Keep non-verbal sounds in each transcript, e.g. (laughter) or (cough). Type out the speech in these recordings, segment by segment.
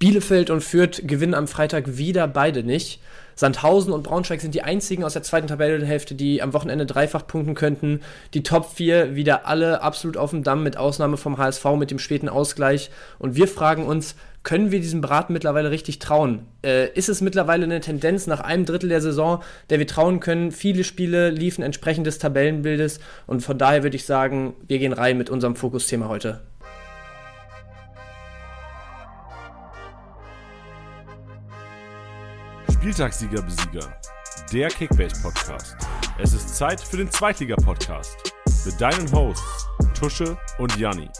Bielefeld und Fürth gewinnen am Freitag wieder beide nicht. Sandhausen und Braunschweig sind die einzigen aus der zweiten Tabellenhälfte, die am Wochenende dreifach punkten könnten. Die Top 4 wieder alle absolut auf dem Damm, mit Ausnahme vom HSV mit dem späten Ausgleich. Und wir fragen uns, können wir diesem Braten mittlerweile richtig trauen? Äh, ist es mittlerweile eine Tendenz nach einem Drittel der Saison, der wir trauen können? Viele Spiele liefen entsprechend des Tabellenbildes und von daher würde ich sagen, wir gehen rein mit unserem Fokusthema heute. Spieltagssieger-Besieger, der Kickbase-Podcast. Es ist Zeit für den Zweitliga-Podcast mit deinen Hosts Tusche und Janni.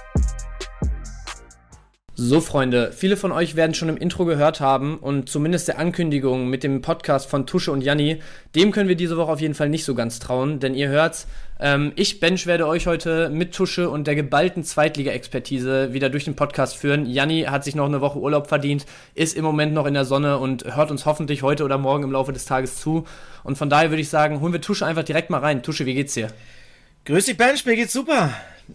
So, Freunde, viele von euch werden schon im Intro gehört haben und zumindest der Ankündigung mit dem Podcast von Tusche und Janni, dem können wir diese Woche auf jeden Fall nicht so ganz trauen, denn ihr hört's, ähm, ich, Bench, werde euch heute mit Tusche und der geballten Zweitliga-Expertise wieder durch den Podcast führen. Janni hat sich noch eine Woche Urlaub verdient, ist im Moment noch in der Sonne und hört uns hoffentlich heute oder morgen im Laufe des Tages zu. Und von daher würde ich sagen, holen wir Tusche einfach direkt mal rein. Tusche, wie geht's dir? Grüß dich, Bench, mir geht's super.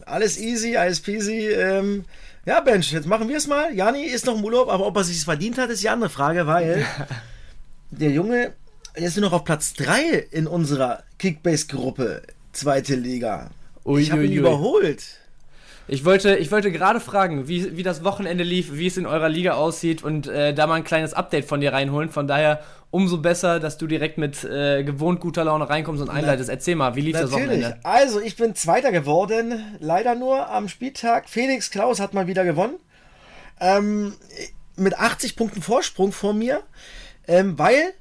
Alles easy, alles peasy. Ähm ja, Bench, jetzt machen wir es mal. Jani ist noch im Urlaub, aber ob er sich verdient hat, ist die andere Frage, weil (laughs) der Junge ist nur noch auf Platz 3 in unserer Kickbase-Gruppe, zweite Liga. Ui, ich habe ihn überholt. Ich wollte, ich wollte gerade fragen, wie, wie das Wochenende lief, wie es in eurer Liga aussieht und äh, da mal ein kleines Update von dir reinholen. Von daher umso besser, dass du direkt mit äh, gewohnt guter Laune reinkommst und einleitest. Erzähl mal, wie lief Natürlich. das Wochenende? Also, ich bin Zweiter geworden, leider nur am Spieltag. Felix Klaus hat mal wieder gewonnen. Ähm, mit 80 Punkten Vorsprung vor mir, ähm, weil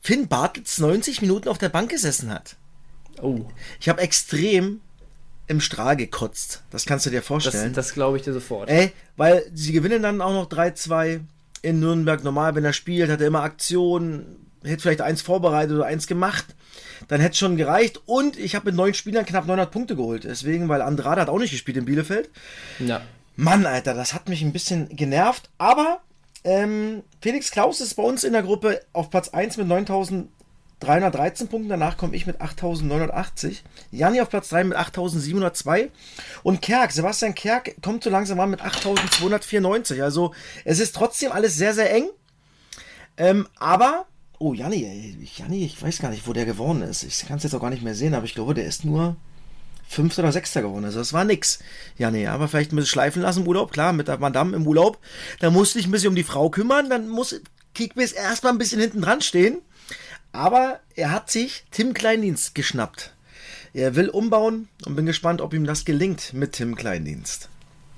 Finn Bartels 90 Minuten auf der Bank gesessen hat. Oh. Ich habe extrem im Strahl gekotzt. Das kannst du dir vorstellen. Das, das glaube ich dir sofort. Ey, weil sie gewinnen dann auch noch 3-2 in Nürnberg. Normal, wenn er spielt, hat er immer Aktionen, hätte vielleicht eins vorbereitet oder eins gemacht. Dann hätte es schon gereicht. Und ich habe mit neun Spielern knapp 900 Punkte geholt. Deswegen, weil Andrade hat auch nicht gespielt in Bielefeld. Ja. Mann, Alter, das hat mich ein bisschen genervt. Aber ähm, Felix Klaus ist bei uns in der Gruppe auf Platz 1 mit 9000 313 Punkten. Danach komme ich mit 8980. Janni auf Platz 3 mit 8702. Und Kerk, Sebastian Kerk kommt so langsam an mit 8294. Also es ist trotzdem alles sehr, sehr eng. Ähm, aber, oh Janni, Janni, ich weiß gar nicht, wo der geworden ist. Ich kann es jetzt auch gar nicht mehr sehen, aber ich glaube, der ist nur Fünfter oder Sechster geworden. Also das war nix. Ja, nee, aber vielleicht ein bisschen schleifen lassen im Urlaub. Klar, mit der Madame im Urlaub. Da musste ich ein bisschen um die Frau kümmern. Dann muss Kickbiss erstmal ein bisschen hinten dran stehen. Aber er hat sich Tim Kleindienst geschnappt. Er will umbauen und bin gespannt, ob ihm das gelingt mit Tim Kleindienst.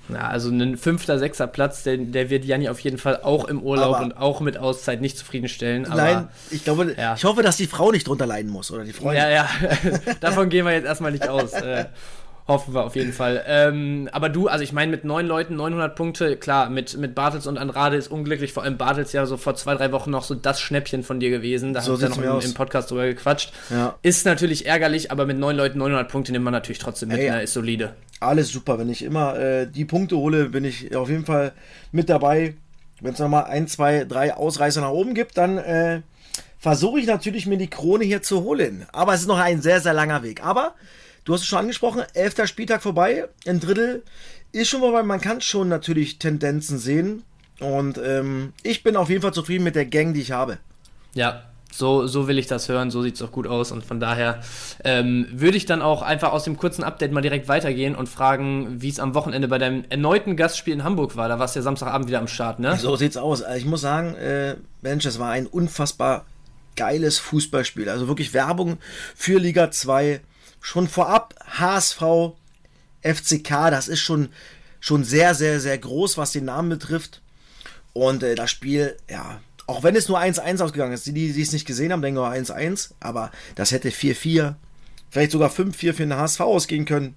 Ja, also ein fünfter, sechster Platz, der, der wird Janni auf jeden Fall auch im Urlaub aber und auch mit Auszeit nicht zufriedenstellen. Aber, nein, ich glaube, ja. ich hoffe, dass die Frau nicht drunter leiden muss oder die Freundin. Ja, ja, (laughs) davon gehen wir jetzt erstmal nicht aus. Hoffen wir auf jeden Fall. Ähm, aber du, also ich meine, mit neun Leuten 900 Punkte, klar, mit, mit Bartels und Andrade ist unglücklich. Vor allem Bartels ja so vor zwei, drei Wochen noch so das Schnäppchen von dir gewesen. Da so haben wir noch im, im, Podcast drüber gequatscht. Ja. Ist natürlich ärgerlich, aber mit neun Leuten 900 Punkte nimmt man natürlich trotzdem mit. Hey, ne? Ist solide. Alles super. Wenn ich immer äh, die Punkte hole, bin ich auf jeden Fall mit dabei. Wenn es nochmal ein, zwei, drei Ausreißer nach oben gibt, dann äh, versuche ich natürlich mir die Krone hier zu holen. Aber es ist noch ein sehr, sehr langer Weg. Aber Du hast es schon angesprochen, elfter Spieltag vorbei, ein Drittel ist schon vorbei. Man kann schon natürlich Tendenzen sehen. Und ähm, ich bin auf jeden Fall zufrieden mit der Gang, die ich habe. Ja, so, so will ich das hören, so sieht es auch gut aus. Und von daher ähm, würde ich dann auch einfach aus dem kurzen Update mal direkt weitergehen und fragen, wie es am Wochenende bei deinem erneuten Gastspiel in Hamburg war. Da warst du ja Samstagabend wieder am Start, ne? So sieht's aus. Also ich muss sagen, äh, Mensch, es war ein unfassbar geiles Fußballspiel. Also wirklich Werbung für Liga 2 schon vorab HSV, FCK, das ist schon, schon sehr, sehr, sehr groß, was den Namen betrifft. Und äh, das Spiel, ja, auch wenn es nur 1-1 ausgegangen ist, die, die es nicht gesehen haben, denken nur 1-1, aber das hätte 4-4, vielleicht sogar 5-4 für den HSV ausgehen können.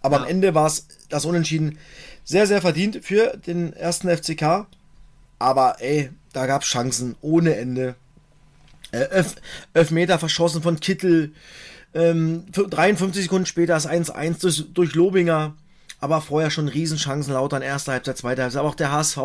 Aber ja. am Ende war es das Unentschieden sehr, sehr verdient für den ersten FCK. Aber ey, da gab es Chancen ohne Ende. Äh, Elfmeter verschossen von Kittel. Ähm, 53 Sekunden später ist 1-1 durch, durch Lobinger. Aber vorher schon Riesenchancen lauter in erster Halbzeit, zweiter Halbzeit. Aber auch der HSV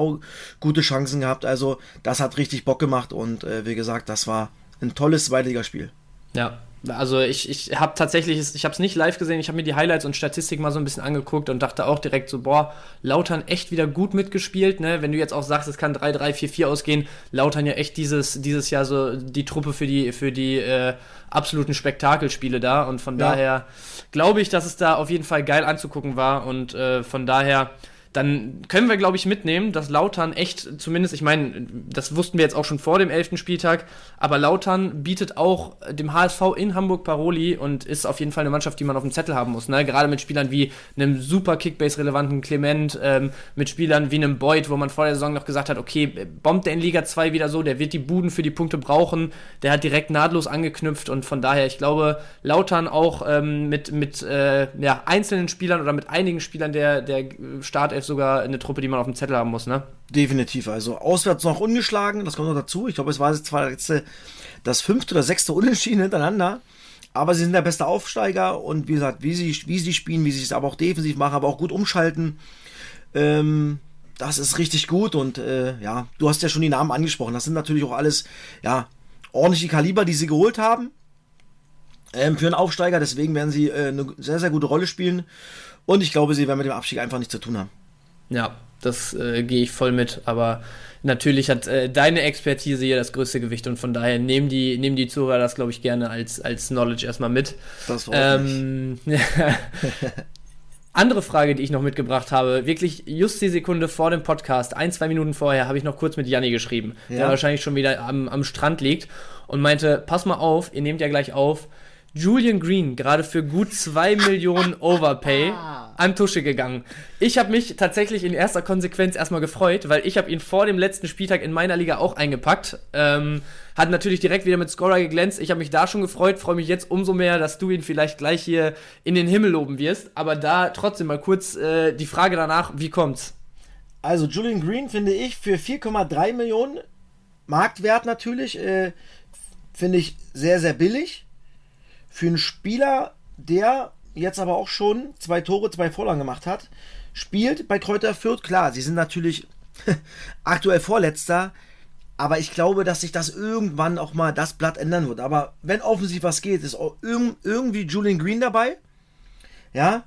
gute Chancen gehabt. Also das hat richtig Bock gemacht. Und äh, wie gesagt, das war ein tolles Zweitligaspiel. Ja, Also ich, ich habe tatsächlich, ich habe es nicht live gesehen, ich habe mir die Highlights und Statistik mal so ein bisschen angeguckt und dachte auch direkt so, boah, Lautern echt wieder gut mitgespielt, ne? Wenn du jetzt auch sagst, es kann 3-3-4-4 ausgehen, Lautern ja echt dieses, dieses Jahr so die Truppe für die, für die äh, absoluten Spektakelspiele da und von ja. daher glaube ich, dass es da auf jeden Fall geil anzugucken war und äh, von daher dann können wir, glaube ich, mitnehmen, dass Lautern echt, zumindest, ich meine, das wussten wir jetzt auch schon vor dem elften Spieltag, aber Lautern bietet auch dem HSV in Hamburg Paroli und ist auf jeden Fall eine Mannschaft, die man auf dem Zettel haben muss. Ne? Gerade mit Spielern wie einem super Kickbase-relevanten Clement, ähm, mit Spielern wie einem Boyd, wo man vor der Saison noch gesagt hat, okay, bombt der in Liga 2 wieder so, der wird die Buden für die Punkte brauchen, der hat direkt nahtlos angeknüpft und von daher, ich glaube, Lautern auch ähm, mit, mit äh, ja, einzelnen Spielern oder mit einigen Spielern der, der Start Startelf sogar eine Truppe, die man auf dem Zettel haben muss, ne? Definitiv. Also auswärts noch ungeschlagen, das kommt noch dazu. Ich glaube, es war jetzt zwar jetzt das fünfte oder sechste Unentschieden hintereinander. Aber sie sind der beste Aufsteiger und wie gesagt, wie sie, wie sie spielen, wie sie es aber auch defensiv machen, aber auch gut umschalten. Ähm, das ist richtig gut und äh, ja, du hast ja schon die Namen angesprochen. Das sind natürlich auch alles ja ordentliche Kaliber, die sie geholt haben ähm, für einen Aufsteiger. Deswegen werden sie äh, eine sehr, sehr gute Rolle spielen. Und ich glaube, sie werden mit dem Abstieg einfach nichts zu tun haben. Ja, das äh, gehe ich voll mit, aber natürlich hat äh, deine Expertise hier das größte Gewicht und von daher nehmen die, nehmen die Zuhörer das, glaube ich, gerne als, als Knowledge erstmal mit. Das ähm, (laughs) Andere Frage, die ich noch mitgebracht habe, wirklich just die Sekunde vor dem Podcast, ein, zwei Minuten vorher, habe ich noch kurz mit Janni geschrieben, ja. der wahrscheinlich schon wieder am, am Strand liegt und meinte, pass mal auf, ihr nehmt ja gleich auf, Julian Green gerade für gut 2 Millionen (laughs) Overpay ah. an Tusche gegangen. Ich habe mich tatsächlich in erster Konsequenz erstmal gefreut, weil ich habe ihn vor dem letzten Spieltag in meiner Liga auch eingepackt. Ähm, hat natürlich direkt wieder mit Scorer geglänzt. Ich habe mich da schon gefreut, freue mich jetzt umso mehr, dass du ihn vielleicht gleich hier in den Himmel loben wirst. Aber da trotzdem mal kurz äh, die Frage danach, wie kommt's? Also Julian Green finde ich für 4,3 Millionen Marktwert natürlich, äh, finde ich sehr, sehr billig für einen Spieler, der jetzt aber auch schon zwei Tore, zwei Vorlagen gemacht hat, spielt bei Kräuter Fürth. Klar, sie sind natürlich (laughs) aktuell Vorletzter, aber ich glaube, dass sich das irgendwann auch mal das Blatt ändern wird. Aber wenn offensiv was geht, ist irgendwie Julian Green dabei. Ja.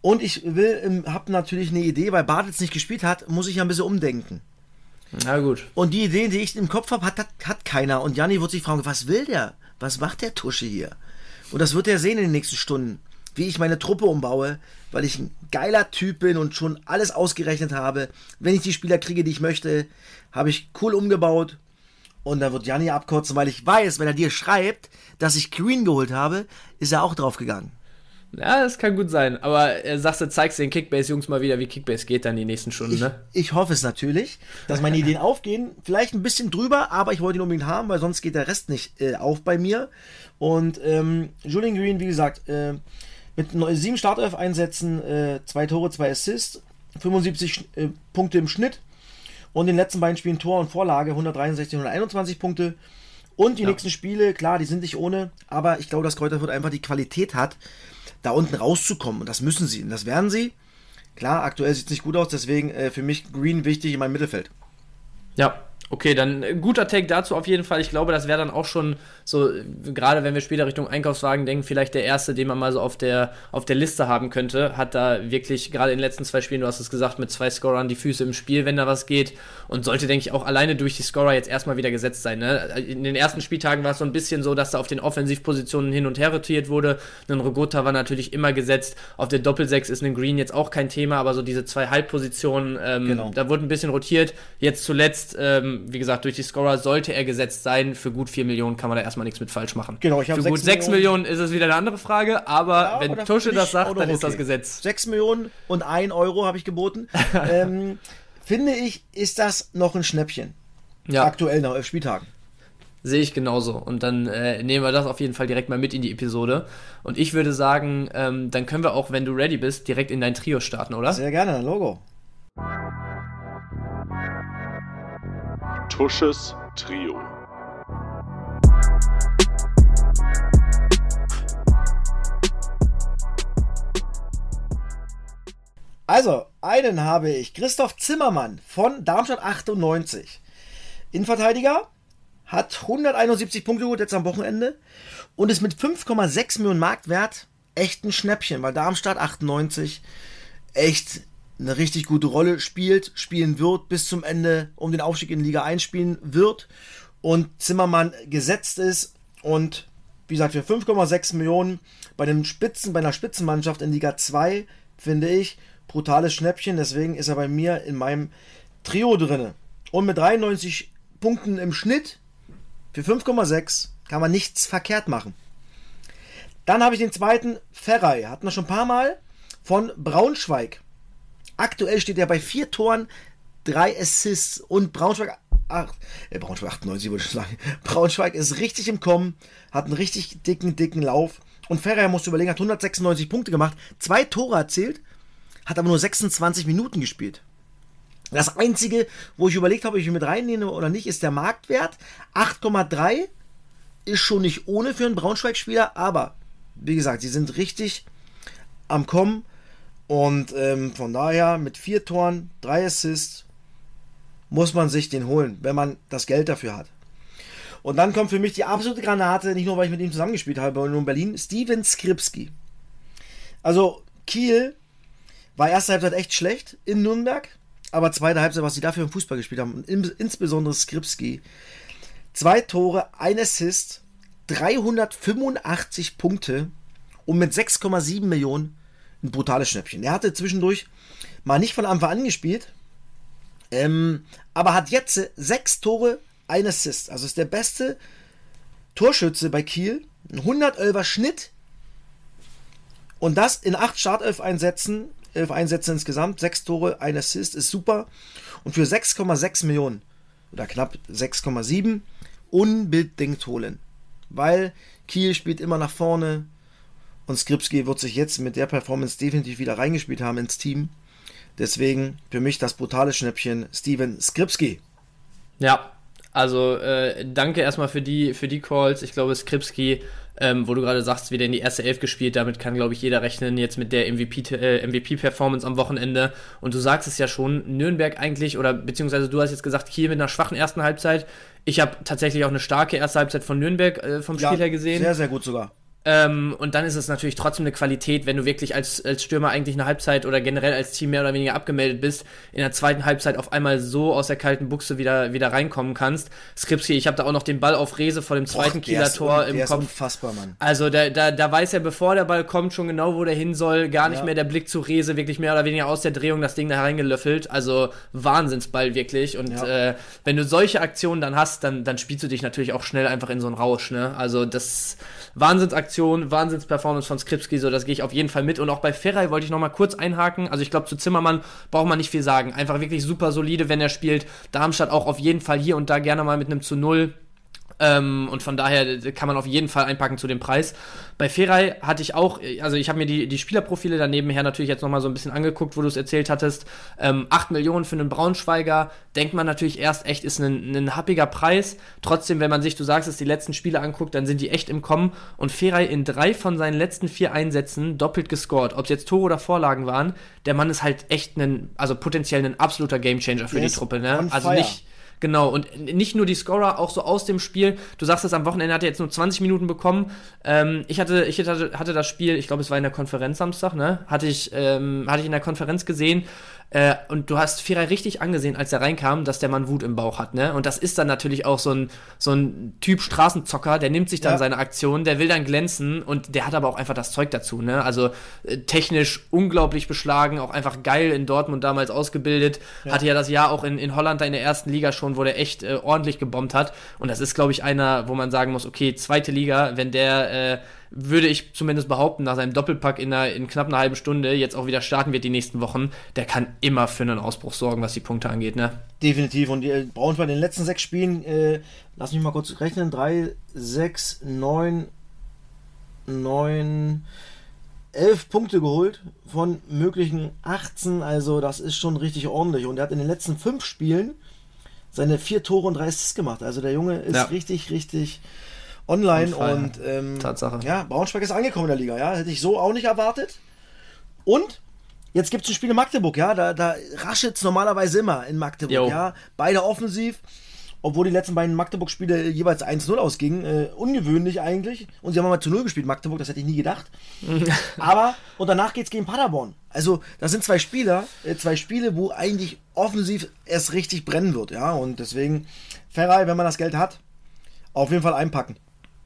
Und ich will, habe natürlich eine Idee, weil Bartels nicht gespielt hat, muss ich ja ein bisschen umdenken. Na gut. Und die Ideen, die ich im Kopf habe, hat, hat, hat keiner. Und Janni wird sich fragen, was will der? Was macht der Tusche hier? Und das wird er sehen in den nächsten Stunden, wie ich meine Truppe umbaue, weil ich ein geiler Typ bin und schon alles ausgerechnet habe. Wenn ich die Spieler kriege, die ich möchte, habe ich cool umgebaut. Und da wird Janni abkotzen, weil ich weiß, wenn er dir schreibt, dass ich Queen geholt habe, ist er auch draufgegangen. Ja, das kann gut sein. Aber äh, sagst du, zeigst den Kickbase-Jungs mal wieder, wie Kickbase geht dann die nächsten Stunden, ich, ne? Ich hoffe es natürlich, dass meine Ideen (laughs) aufgehen. Vielleicht ein bisschen drüber, aber ich wollte ihn unbedingt haben, weil sonst geht der Rest nicht äh, auf bei mir. Und ähm, Julian Green, wie gesagt, äh, mit sieben Startelf-Einsätzen, äh, zwei Tore, zwei Assists, 75 äh, Punkte im Schnitt. Und in den letzten beiden Spielen Tor und Vorlage 163, 121 Punkte. Und die ja. nächsten Spiele, klar, die sind nicht ohne, aber ich glaube, dass Kräuterfurt einfach die Qualität hat, da unten rauszukommen. Und das müssen sie. Und das werden sie. Klar, aktuell sieht es nicht gut aus, deswegen äh, für mich Green wichtig in meinem Mittelfeld. Ja, Okay, dann äh, guter Take dazu auf jeden Fall. Ich glaube, das wäre dann auch schon so, gerade wenn wir später Richtung Einkaufswagen denken, vielleicht der erste, den man mal so auf der, auf der Liste haben könnte. Hat da wirklich gerade in den letzten zwei Spielen, du hast es gesagt, mit zwei Scorern die Füße im Spiel, wenn da was geht. Und sollte, denke ich, auch alleine durch die Scorer jetzt erstmal wieder gesetzt sein. Ne? In den ersten Spieltagen war es so ein bisschen so, dass da auf den Offensivpositionen hin und her rotiert wurde. Ein Rogota war natürlich immer gesetzt. Auf der Doppelsechs ist ein Green jetzt auch kein Thema, aber so diese zwei Halbpositionen, ähm, genau. da wurde ein bisschen rotiert. Jetzt zuletzt, ähm, wie gesagt, durch die Scorer sollte er gesetzt sein. Für gut 4 Millionen kann man da erstmal nichts mit falsch machen. Genau, ich habe Für gut 6 Millionen, Millionen ist es wieder eine andere Frage, aber ja, wenn Tusche das sagt, dann okay. ist das Gesetz. 6 Millionen und 1 Euro habe ich geboten. (laughs) ähm, finde ich, ist das noch ein Schnäppchen. Ja. Aktuell nach elf Spieltagen. Sehe ich genauso. Und dann äh, nehmen wir das auf jeden Fall direkt mal mit in die Episode. Und ich würde sagen, ähm, dann können wir auch, wenn du ready bist, direkt in dein Trio starten, oder? Sehr gerne, Logo. Tusches Trio. Also, einen habe ich. Christoph Zimmermann von Darmstadt 98. Innenverteidiger hat 171 Punkte geholt jetzt am Wochenende und ist mit 5,6 Millionen Marktwert echt ein Schnäppchen, weil Darmstadt 98 echt eine richtig gute Rolle spielt, spielen wird, bis zum Ende um den Aufstieg in Liga 1 spielen wird und Zimmermann gesetzt ist und wie gesagt, für 5,6 Millionen bei dem Spitzen, bei einer Spitzenmannschaft in Liga 2, finde ich, brutales Schnäppchen, deswegen ist er bei mir in meinem Trio drinne. Und mit 93 Punkten im Schnitt für 5,6 kann man nichts verkehrt machen. Dann habe ich den zweiten Ferrei, hatten wir schon ein paar Mal, von Braunschweig. Aktuell steht er bei vier Toren, drei Assists und Braunschweig 8, äh, Braunschweig 98 würde ich sagen. (laughs) Braunschweig ist richtig im Kommen, hat einen richtig dicken, dicken Lauf. Und Ferrer musste überlegen, hat 196 Punkte gemacht, zwei Tore erzielt, hat aber nur 26 Minuten gespielt. Das einzige, wo ich überlegt habe, ob ich ihn mit reinnehme oder nicht, ist der Marktwert. 8,3 ist schon nicht ohne für einen Braunschweig-Spieler, aber wie gesagt, sie sind richtig am Kommen. Und ähm, von daher mit vier Toren, drei Assists, muss man sich den holen, wenn man das Geld dafür hat. Und dann kommt für mich die absolute Granate, nicht nur weil ich mit ihm zusammengespielt habe, sondern in Berlin, Steven Skripski. Also Kiel war erste Halbzeit echt schlecht in Nürnberg, aber zweite Halbzeit, was sie dafür im Fußball gespielt haben, und insbesondere Skripski. Zwei Tore, ein Assist, 385 Punkte und mit 6,7 Millionen ein brutales Schnäppchen. Er hatte zwischendurch mal nicht von Anfang an gespielt, ähm, aber hat jetzt sechs Tore, ein Assist. Also ist der beste Torschütze bei Kiel. Ein 111er Schnitt. Und das in acht Startelf-Einsätzen, elf Einsätze insgesamt, sechs Tore, ein Assist, ist super. Und für 6,6 Millionen oder knapp 6,7 unbedingt holen. Weil Kiel spielt immer nach vorne und Skripski wird sich jetzt mit der Performance definitiv wieder reingespielt haben ins Team. Deswegen für mich das brutale Schnäppchen Steven Skripski. Ja, also äh, danke erstmal für die, für die Calls. Ich glaube, Skripski, ähm, wo du gerade sagst, wieder in die erste Elf gespielt, damit kann, glaube ich, jeder rechnen, jetzt mit der MVP-Performance äh, MVP am Wochenende. Und du sagst es ja schon, Nürnberg eigentlich, oder beziehungsweise du hast jetzt gesagt, Kiel mit einer schwachen ersten Halbzeit. Ich habe tatsächlich auch eine starke erste Halbzeit von Nürnberg äh, vom Spiel ja, her gesehen. Sehr, sehr gut sogar. Ähm, und dann ist es natürlich trotzdem eine Qualität, wenn du wirklich als, als Stürmer eigentlich eine Halbzeit oder generell als Team mehr oder weniger abgemeldet bist, in der zweiten Halbzeit auf einmal so aus der kalten Buchse wieder, wieder reinkommen kannst. Skripski, ich habe da auch noch den Ball auf Rese vor dem zweiten Och, Kieler Tor im Kopf. unfassbar, Mann. Also da, da, da weiß er, bevor der Ball kommt, schon genau, wo der hin soll. Gar nicht ja. mehr der Blick zu Rese, wirklich mehr oder weniger aus der Drehung das Ding da reingelöffelt. Also Wahnsinnsball wirklich. Und ja. äh, wenn du solche Aktionen dann hast, dann, dann spielst du dich natürlich auch schnell einfach in so einen Rausch. Ne? Also das Wahnsinnsaktion, Wahnsinnsperformance von Skripski, so das gehe ich auf jeden Fall mit. Und auch bei Ferrei wollte ich nochmal kurz einhaken. Also ich glaube, zu Zimmermann braucht man nicht viel sagen. Einfach wirklich super solide, wenn er spielt. Darmstadt auch auf jeden Fall hier und da gerne mal mit einem zu Null ähm, und von daher kann man auf jeden Fall einpacken zu dem Preis. Bei Ferai hatte ich auch, also ich habe mir die, die Spielerprofile daneben her natürlich jetzt nochmal so ein bisschen angeguckt, wo du es erzählt hattest. Ähm, 8 Millionen für einen Braunschweiger, denkt man natürlich erst echt, ist ein, ein happiger Preis. Trotzdem, wenn man sich, du sagst es, die letzten Spiele anguckt, dann sind die echt im Kommen. Und Ferai in drei von seinen letzten vier Einsätzen doppelt gescored. Ob es jetzt Tore oder Vorlagen waren, der Mann ist halt echt ein, also potenziell ein absoluter Gamechanger für yes, die Truppe. Ne? Also nicht Genau, und nicht nur die Scorer, auch so aus dem Spiel. Du sagst es, am Wochenende hat er jetzt nur 20 Minuten bekommen. Ähm, ich hatte, ich hatte, hatte das Spiel, ich glaube, es war in der Konferenz Samstag, ne? Hatte ich, ähm, hatte ich in der Konferenz gesehen. Äh, und du hast Fira richtig angesehen, als er reinkam, dass der Mann Wut im Bauch hat, ne? Und das ist dann natürlich auch so ein, so ein Typ Straßenzocker, der nimmt sich dann ja. seine Aktion, der will dann glänzen und der hat aber auch einfach das Zeug dazu, ne? Also äh, technisch unglaublich beschlagen, auch einfach geil in Dortmund damals ausgebildet. Ja. Hatte ja das Jahr auch in, in Holland da in der ersten Liga schon, wo der echt äh, ordentlich gebombt hat. Und das ist, glaube ich, einer, wo man sagen muss, okay, zweite Liga, wenn der äh, würde ich zumindest behaupten, nach seinem Doppelpack in, einer, in knapp einer halben Stunde jetzt auch wieder starten wird die nächsten Wochen, der kann immer für einen Ausbruch sorgen, was die Punkte angeht, ne? Definitiv. Und die Braunschweig in den letzten sechs Spielen, äh, lass mich mal kurz rechnen, drei, sechs, neun, neun, elf Punkte geholt von möglichen 18, also das ist schon richtig ordentlich. Und er hat in den letzten fünf Spielen seine vier Tore und drei Assists gemacht. Also der Junge ist ja. richtig, richtig online und ähm, Tatsache. Ja, Braunschweig ist angekommen in der Liga, ja. Hätte ich so auch nicht erwartet. Und jetzt gibt es ein Spiel in Magdeburg, ja. Da, da raschelt es normalerweise immer in Magdeburg, jo. ja. Beide offensiv. obwohl die letzten beiden Magdeburg-Spiele jeweils 1-0 ausgingen. Äh, ungewöhnlich eigentlich. Und sie haben mal zu 0 gespielt, Magdeburg, das hätte ich nie gedacht. (laughs) Aber, und danach geht es gegen Paderborn. Also, das sind zwei Spieler, äh, zwei Spiele, wo eigentlich offensiv es richtig brennen wird, ja. Und deswegen, Ferrari, wenn man das Geld hat, auf jeden Fall einpacken.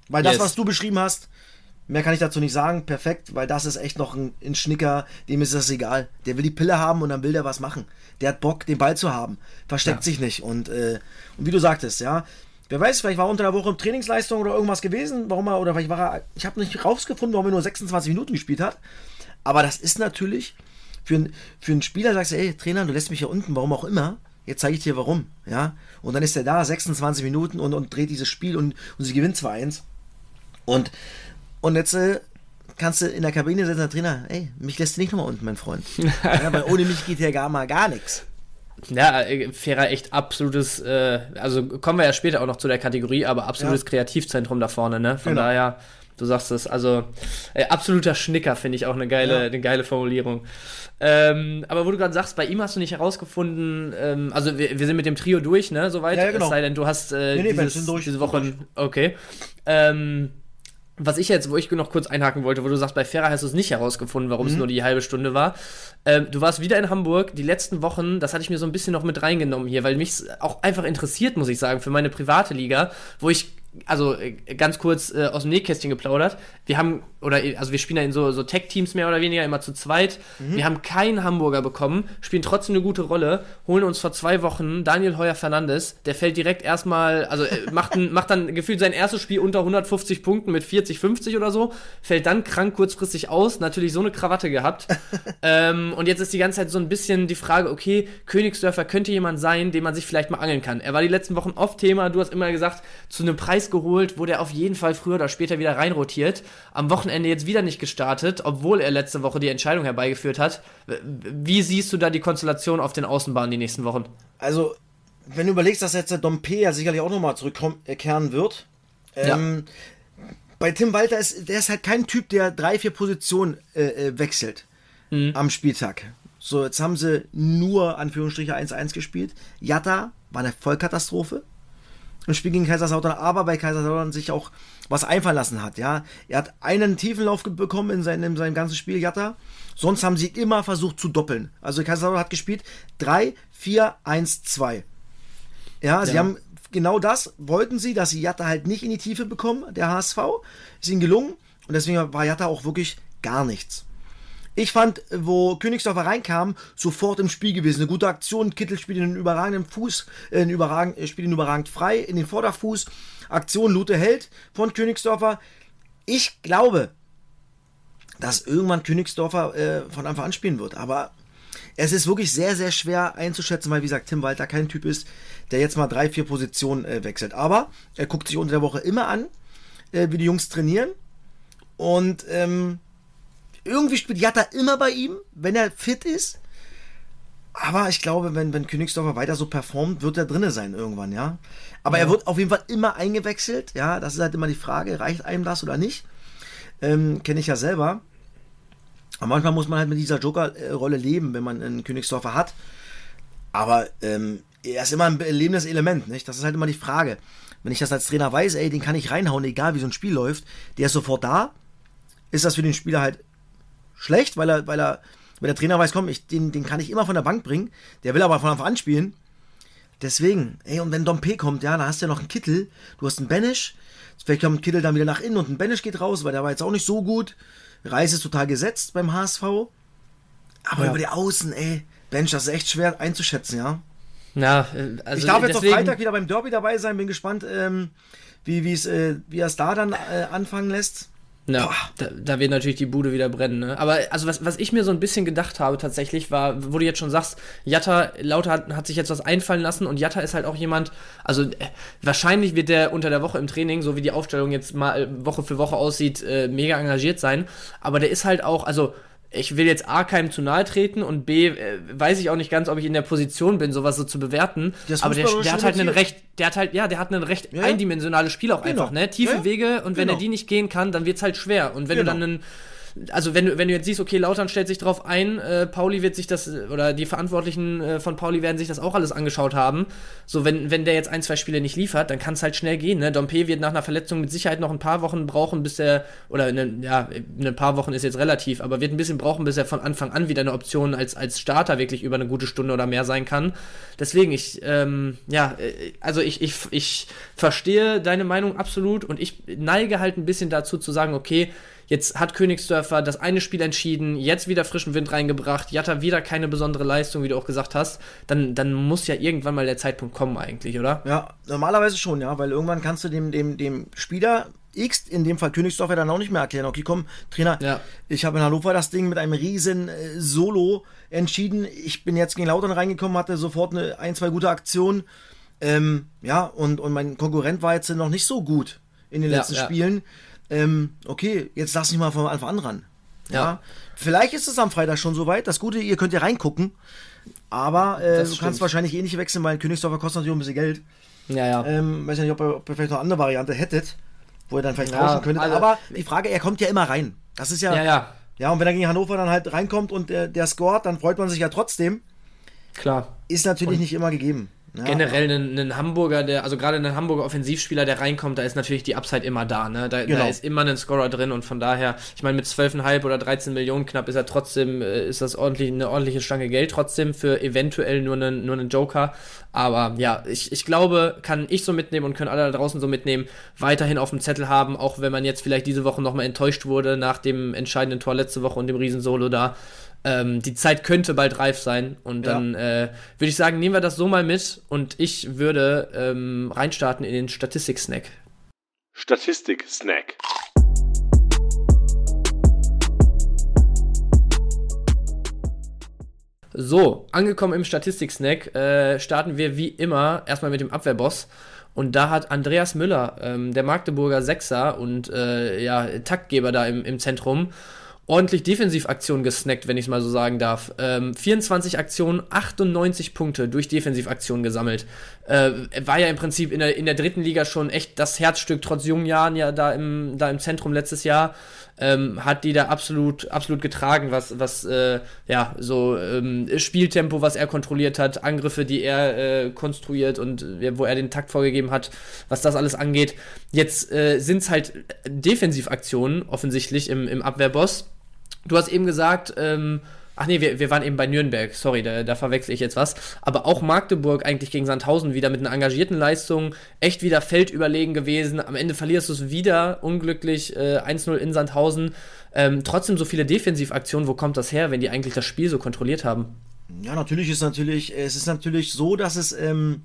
Weil das, Yes. was du beschrieben hast, mehr kann ich dazu nicht sagen, perfekt, weil das ist echt noch ein, ein Schnicker, dem ist das egal. Der will die Pille haben und dann will der was machen. Der hat Bock, den Ball zu haben. Versteckt Ja. sich nicht. Und, äh, und wie du sagtest, ja, wer weiß, vielleicht war er unter der Woche Trainingsleistung oder irgendwas gewesen, warum er, oder vielleicht war er, ich habe nicht rausgefunden, warum er nur 26 Minuten gespielt hat. Aber das ist natürlich für, ein- für einen Spieler, sagst du, ey, Trainer, du lässt mich hier unten, warum auch immer. Jetzt zeige ich dir warum, ja. Und dann ist er da, 26 Minuten und, und dreht dieses Spiel und, und sie gewinnt 2-1. Und, und jetzt äh, kannst du in der Kabine sitzen, der Trainer, ey, mich lässt du nicht nochmal unten, mein Freund. (laughs) ja, weil ohne mich geht hier gar mal gar nichts. Ja, äh, Fairer echt absolutes, äh, also kommen wir ja später auch noch zu der Kategorie, aber absolutes Ja. Kreativzentrum da vorne, ne? Von Genau. daher, du sagst es, also äh, absoluter Schnicker finde ich auch eine geile, Ja. eine geile Formulierung. Ähm, aber wo du gerade sagst, bei ihm hast du nicht herausgefunden, ähm, also wir, wir sind mit dem Trio durch, ne, soweit. Ja, ja, genau. Es sei denn, du hast äh, Nee, nee, dieses, diese Woche, okay. Ähm, was ich jetzt, wo ich noch kurz einhaken wollte, wo du sagst, bei Ferrer hast du es nicht herausgefunden, warum Mhm. es nur die halbe Stunde war. Ähm, du warst wieder in Hamburg. Die letzten Wochen, das hatte ich mir so ein bisschen noch mit reingenommen hier, weil mich auch einfach interessiert, muss ich sagen, für meine private Liga, wo ich, also äh, ganz kurz äh, aus dem Nähkästchen geplaudert. Wir haben, oder also wir spielen ja in so, so Tech-Teams mehr oder weniger, immer zu zweit. Wir haben keinen Hamburger bekommen, spielen trotzdem eine gute Rolle, holen uns vor zwei Wochen Daniel Heuer Fernandes, der fällt direkt erstmal, also äh, (laughs) macht, ein, macht dann gefühlt sein erstes Spiel unter 150 Punkten mit 40, 50 oder so, fällt dann krank kurzfristig aus, natürlich so eine Krawatte gehabt. (laughs) ähm, und jetzt ist die ganze Zeit so ein bisschen die Frage, okay, Königsdörfer könnte jemand sein, den man sich vielleicht mal angeln kann. Er war die letzten Wochen oft Thema, du hast immer gesagt, zu einem Preis geholt, wo der auf jeden Fall früher oder später wieder reinrotiert. Am Wochenende jetzt wieder nicht gestartet, obwohl er letzte Woche die Entscheidung herbeigeführt hat. Wie siehst du da die Konstellation auf den Außenbahnen die nächsten Wochen? Also, wenn du überlegst, dass jetzt der Dompe ja sicherlich auch nochmal zurückkehren wird. Ähm, Bei Tim Walter ist, der ist halt kein Typ, der drei, vier Positionen äh, äh, wechselt am Spieltag. So, jetzt haben sie nur, Anführungsstriche, 1-1 gespielt. Jatta war eine Vollkatastrophe im Spiel gegen Kaiserslautern, aber bei Kaiserslautern sich auch was einfallen lassen hat, ja. Er hat einen Tiefenlauf ge- bekommen in seinem, in seinem ganzen Spiel, Jatta. Sonst haben sie immer versucht zu doppeln. Also Kaiserslautern hat gespielt 3, 4, 1, 2. Ja, sie Ja. haben genau das, wollten sie, dass sie Jatta halt nicht in die Tiefe bekommen, der HSV. Ist ihnen gelungen und deswegen war Jatta auch wirklich gar nichts. Ich fand, wo Königsdorfer reinkam, sofort im Spiel gewesen. Eine gute Aktion. Kittel spielt einen überragenden Fuß, äh, einen überragend, äh, spielt ihn überragend frei in den Vorderfuß. Aktion Lute Held von Königsdorfer. Ich glaube, dass irgendwann Königsdorfer äh, von Anfang an spielen wird. Aber es ist wirklich sehr, sehr schwer einzuschätzen, weil, wie gesagt, Tim Walter kein Typ ist, der jetzt mal drei, vier Positionen äh, wechselt. Aber er guckt sich unter der Woche immer an, äh, wie die Jungs trainieren. Und ähm, irgendwie spielt Jatta immer bei ihm, wenn er fit ist. Aber ich glaube, wenn, wenn Königsdorfer weiter so performt, wird er drinne sein irgendwann, ja. Aber er wird auf jeden Fall immer eingewechselt, ja. Das ist halt immer die Frage, reicht einem das oder nicht? Ähm, Kenne ich ja selber. Aber manchmal muss man halt mit dieser Joker-Rolle leben, wenn man einen Königsdorfer hat. Aber ähm, er ist immer ein lebendes Element, nicht? Das ist halt immer die Frage. Wenn ich das als Trainer weiß, ey, den kann ich reinhauen, egal wie so ein Spiel läuft, der ist sofort da, ist das für den Spieler halt schlecht, weil er, weil er, weil der Trainer weiß, komm, ich, den, den kann ich immer von der Bank bringen, der will aber von Anfang an spielen. Deswegen, ey, und wenn Dompe kommt, ja, da hast du ja noch einen Kittel, du hast einen Benisch, vielleicht kommt ein Kittel dann wieder nach innen und ein Benisch geht raus, weil der war jetzt auch nicht so gut. Reis ist total gesetzt beim HSV. Aber Ja. über die Außen, ey, Bench, das ist echt schwer einzuschätzen, ja. Na, äh, also ich darf jetzt deswegen- auf Freitag wieder beim Derby dabei sein, bin gespannt, ähm, wie, wie, äh, er es da dann äh, anfangen lässt. Ja, da, da wird natürlich die Bude wieder brennen. Ne? Aber also was, was ich mir so ein bisschen gedacht habe tatsächlich war, wo du jetzt schon sagst, Jatta, Lauter hat, hat sich jetzt was einfallen lassen und Jatta ist halt auch jemand, also äh, wahrscheinlich wird der unter der Woche im Training, so wie die Aufstellung jetzt mal äh, Woche für Woche aussieht, äh, mega engagiert sein. Aber der ist halt auch, also ich will jetzt A keinem zu nahe treten und B äh, weiß ich auch nicht ganz, ob ich in der Position bin, sowas so zu bewerten. Das aber der, der hat halt einen recht, der hat halt, ja, der hat einen recht Ja, eindimensionales Spiel auch Genau. einfach, ne? Tiefe Ja, ja. Wege und wenn Genau. er die nicht gehen kann, dann wird's halt schwer. Und wenn Genau. du dann einen, also wenn du, wenn du jetzt siehst, okay, Lautern stellt sich drauf ein, äh, Pauli wird sich das, oder die Verantwortlichen äh, von Pauli werden sich das auch alles angeschaut haben. So, wenn, wenn der jetzt ein, zwei Spiele nicht liefert, dann kann es halt schnell gehen. Ne? Dompe wird nach einer Verletzung mit Sicherheit noch ein paar Wochen brauchen, bis er, oder ne, ja, ein paar Wochen ist jetzt relativ, aber wird ein bisschen brauchen, bis er von Anfang an wieder eine Option als, als Starter wirklich über eine gute Stunde oder mehr sein kann. Deswegen, ich, ähm, ja, äh, also ich, ich, ich verstehe deine Meinung absolut und ich neige halt ein bisschen dazu zu sagen, okay, Jetzt hat Königsdörfer das eine Spiel entschieden, jetzt wieder frischen Wind reingebracht, Jatta wieder keine besondere Leistung, wie du auch gesagt hast. Dann, dann muss ja irgendwann mal der Zeitpunkt kommen, eigentlich, oder? Ja, normalerweise schon, ja, weil irgendwann kannst du dem, dem, dem Spieler X, in dem Fall Königsdorfer, dann auch nicht mehr erklären. Okay, komm, Trainer, ja. ich habe in Hannover das Ding mit einem riesen äh, Solo entschieden. Ich bin jetzt gegen Lautern reingekommen, hatte sofort eine, ein, zwei gute Aktionen. Ähm, ja, und, und mein Konkurrent war jetzt noch nicht so gut in den ja, letzten ja. Spielen ähm, okay, jetzt lass ich mal von Anfang an ran. Ja. ja. Vielleicht ist es am Freitag schon soweit. Das Gute, ihr könnt ja reingucken. Aber äh, du kannst wahrscheinlich eh nicht wechseln, weil Königsdorfer kostet natürlich ein bisschen Geld. Ja, ja. Ähm, weiß ja nicht, ob ihr, ob ihr vielleicht noch eine andere Variante hättet, wo ihr dann vielleicht ja, tauschen könntet. Also, aber die Frage, er kommt ja immer rein. Das ist ja. Ja, ja. Ja, und wenn er gegen Hannover dann halt reinkommt und der, der scoret, dann freut man sich ja trotzdem. Klar. Ist natürlich und nicht immer gegeben. Ja. Generell ein, ein, Hamburger, der, also gerade ein Hamburger Offensivspieler, der reinkommt, da ist natürlich die Upside immer da, ne? Da, genau. da ist immer ein Scorer drin und von daher, ich meine, mit 12,5 oder 13 Millionen knapp ist er trotzdem, äh, ist das ordentlich, eine ordentliche Stange Geld trotzdem für eventuell nur einen, nur einen Joker. Aber ja, ich, ich glaube, kann ich so mitnehmen und können alle da draußen so mitnehmen, weiterhin auf dem Zettel haben, auch wenn man jetzt vielleicht diese Woche nochmal enttäuscht wurde nach dem entscheidenden Tor letzte Woche und dem Riesensolo da. Ähm, die Zeit könnte bald reif sein. Und dann ja. äh, würde ich sagen, nehmen wir das so mal mit und ich würde ähm, reinstarten in den Statistik-Snack. Statistik-Snack. So, angekommen im Statistik-Snack, äh, starten wir wie immer erstmal mit dem Abwehrboss. Und da hat Andreas Müller, ähm, der Magdeburger Sechser und äh, ja, Taktgeber da im, im Zentrum, ordentlich Defensivaktionen gesnackt, wenn ich es mal so sagen darf. Ähm, 24 Aktionen, 98 Punkte durch Defensivaktionen gesammelt. Äh, war ja im Prinzip in der, in der dritten Liga schon echt das Herzstück, trotz jungen Jahren ja da im, da im Zentrum letztes Jahr. Ähm, hat die da absolut, absolut getragen, was, was äh, ja, so ähm, Spieltempo, was er kontrolliert hat, Angriffe, die er äh, konstruiert und äh, wo er den Takt vorgegeben hat, was das alles angeht. Jetzt äh, sind es halt Defensivaktionen offensichtlich im, im Abwehrboss Du hast eben gesagt, ähm, ach nee, wir, wir waren eben bei Nürnberg, sorry, da, da verwechsel ich jetzt was. Aber auch Magdeburg eigentlich gegen Sandhausen wieder mit einer engagierten Leistung, echt wieder feldüberlegen gewesen. Am Ende verlierst du es wieder, unglücklich, äh, 1-0 in Sandhausen. Ähm, trotzdem so viele Defensivaktionen, wo kommt das her, wenn die eigentlich das Spiel so kontrolliert haben? Ja, natürlich ist natürlich, es ist natürlich so, dass es, ähm,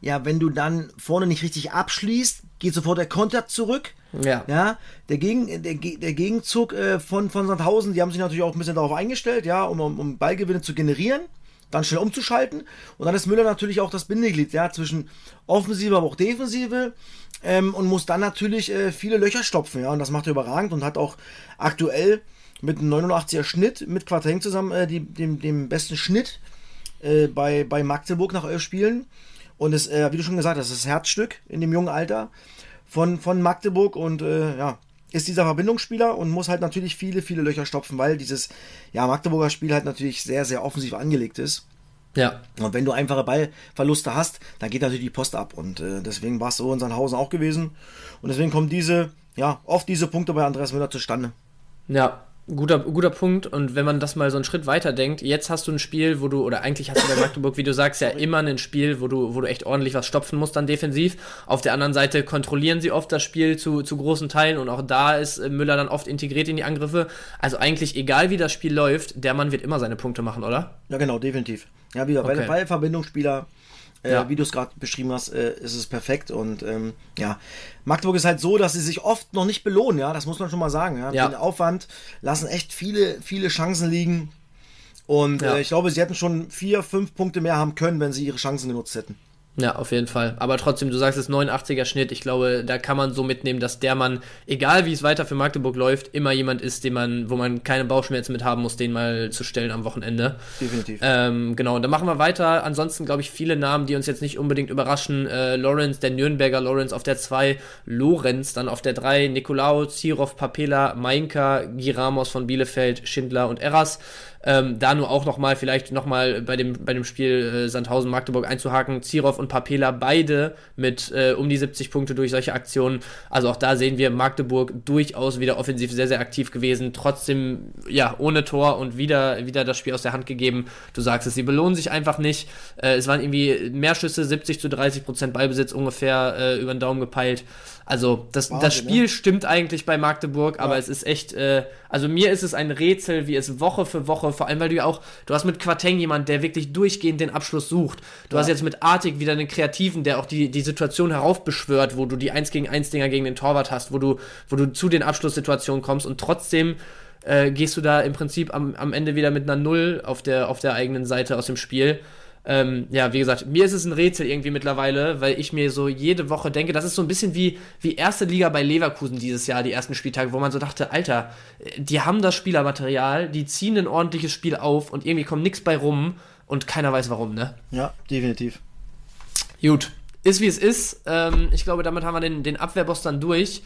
ja, wenn du dann vorne nicht richtig abschließt, geht sofort der Kontakt zurück. Ja. ja der, Gegen, der, der Gegenzug äh, von, von Sandhausen, die haben sich natürlich auch ein bisschen darauf eingestellt, ja, um, um, Ballgewinne zu generieren, dann schnell umzuschalten. Und dann ist Müller natürlich auch das Bindeglied, ja, zwischen Offensive, aber auch Defensive. Ähm, und muss dann natürlich äh, viele Löcher stopfen, ja. Und das macht er überragend und hat auch aktuell mit einem 89er Schnitt mit Quatreng zusammen äh, die, dem, dem besten Schnitt äh, bei, bei Magdeburg nach elf Spielen. Und es, äh, wie du schon gesagt hast, das Herzstück in dem jungen Alter von, von Magdeburg und äh, ja, ist dieser Verbindungsspieler und muss halt natürlich viele, viele Löcher stopfen, weil dieses ja, Magdeburger Spiel halt natürlich sehr, sehr offensiv angelegt ist. Ja. Und wenn du einfache Ballverluste hast, dann geht natürlich die Post ab. Und äh, deswegen war es so in Sandhausen auch gewesen. Und deswegen kommen diese, ja, oft diese Punkte bei Andreas Müller zustande. Ja, Guter, guter Punkt. Und wenn man das mal so einen Schritt weiter denkt, jetzt hast du ein Spiel, wo du, oder eigentlich hast du bei Magdeburg, wie du sagst, ja immer ein Spiel, wo du, wo du echt ordentlich was stopfen musst dann defensiv. Auf der anderen Seite kontrollieren sie oft das Spiel zu, zu großen Teilen und auch da ist äh, Müller dann oft integriert in die Angriffe. Also eigentlich, egal wie das Spiel läuft, der Mann wird immer seine Punkte machen, oder? Ja, genau, definitiv. Ja, wieder, okay. weil, weil Verbindungsspieler äh, ja. Wie du es gerade beschrieben hast, äh, ist es perfekt. Und ähm, ja, Magdeburg ist halt so, dass sie sich oft noch nicht belohnen, ja, das muss man schon mal sagen. Ja? ja. Den Aufwand lassen echt viele, viele Chancen liegen. Und ja. äh, ich glaube, sie hätten schon vier, fünf Punkte mehr haben können, wenn sie ihre Chancen genutzt hätten. Ja, auf jeden Fall. Aber trotzdem, du sagst es 89er Schnitt. Ich glaube, da kann man so mitnehmen, dass der Mann, egal wie es weiter für Magdeburg läuft, immer jemand ist, den man, wo man keine Bauchschmerzen mit haben muss, den mal zu stellen am Wochenende. Definitiv. Ähm, genau, und dann machen wir weiter. Ansonsten, glaube ich, viele Namen, die uns jetzt nicht unbedingt überraschen. Äh, Lorenz, der Nürnberger Lorenz auf der 2, Lorenz dann auf der 3, Nicolao, Zirov, Papela, Mainka, Giramos von Bielefeld, Schindler und Eras. Ähm, da nur auch nochmal, vielleicht nochmal bei dem, bei dem Spiel äh, Sandhausen-Magdeburg einzuhaken. Zirov und Papela beide mit äh, um die 70 Punkte durch solche Aktionen. Also auch da sehen wir Magdeburg durchaus wieder offensiv sehr, sehr aktiv gewesen. Trotzdem, ja, ohne Tor und wieder, wieder das Spiel aus der Hand gegeben. Du sagst es, sie belohnen sich einfach nicht. Äh, es waren irgendwie mehr Schüsse, 70 zu 30 Prozent Ballbesitz ungefähr äh, über den Daumen gepeilt. Also das, Wahnsinn, das Spiel ne? stimmt eigentlich bei Magdeburg, aber ja. es ist echt, äh, also mir ist es ein Rätsel, wie es Woche für Woche, vor allem weil du ja auch, du hast mit Quateng jemand, der wirklich durchgehend den Abschluss sucht. Du ja. hast jetzt mit Artig wieder einen Kreativen, der auch die, die Situation heraufbeschwört, wo du die 1 gegen 1 Dinger gegen den Torwart hast, wo du, wo du zu den Abschlusssituationen kommst und trotzdem äh, gehst du da im Prinzip am, am Ende wieder mit einer Null auf der, auf der eigenen Seite aus dem Spiel. Ähm, ja, wie gesagt, mir ist es ein Rätsel irgendwie mittlerweile, weil ich mir so jede Woche denke, das ist so ein bisschen wie, wie erste Liga bei Leverkusen dieses Jahr, die ersten Spieltage, wo man so dachte, Alter, die haben das Spielermaterial, die ziehen ein ordentliches Spiel auf und irgendwie kommt nichts bei rum und keiner weiß warum, ne? Ja, definitiv. Gut, ist wie es ist. Ähm, ich glaube, damit haben wir den, den Abwehrboss dann durch.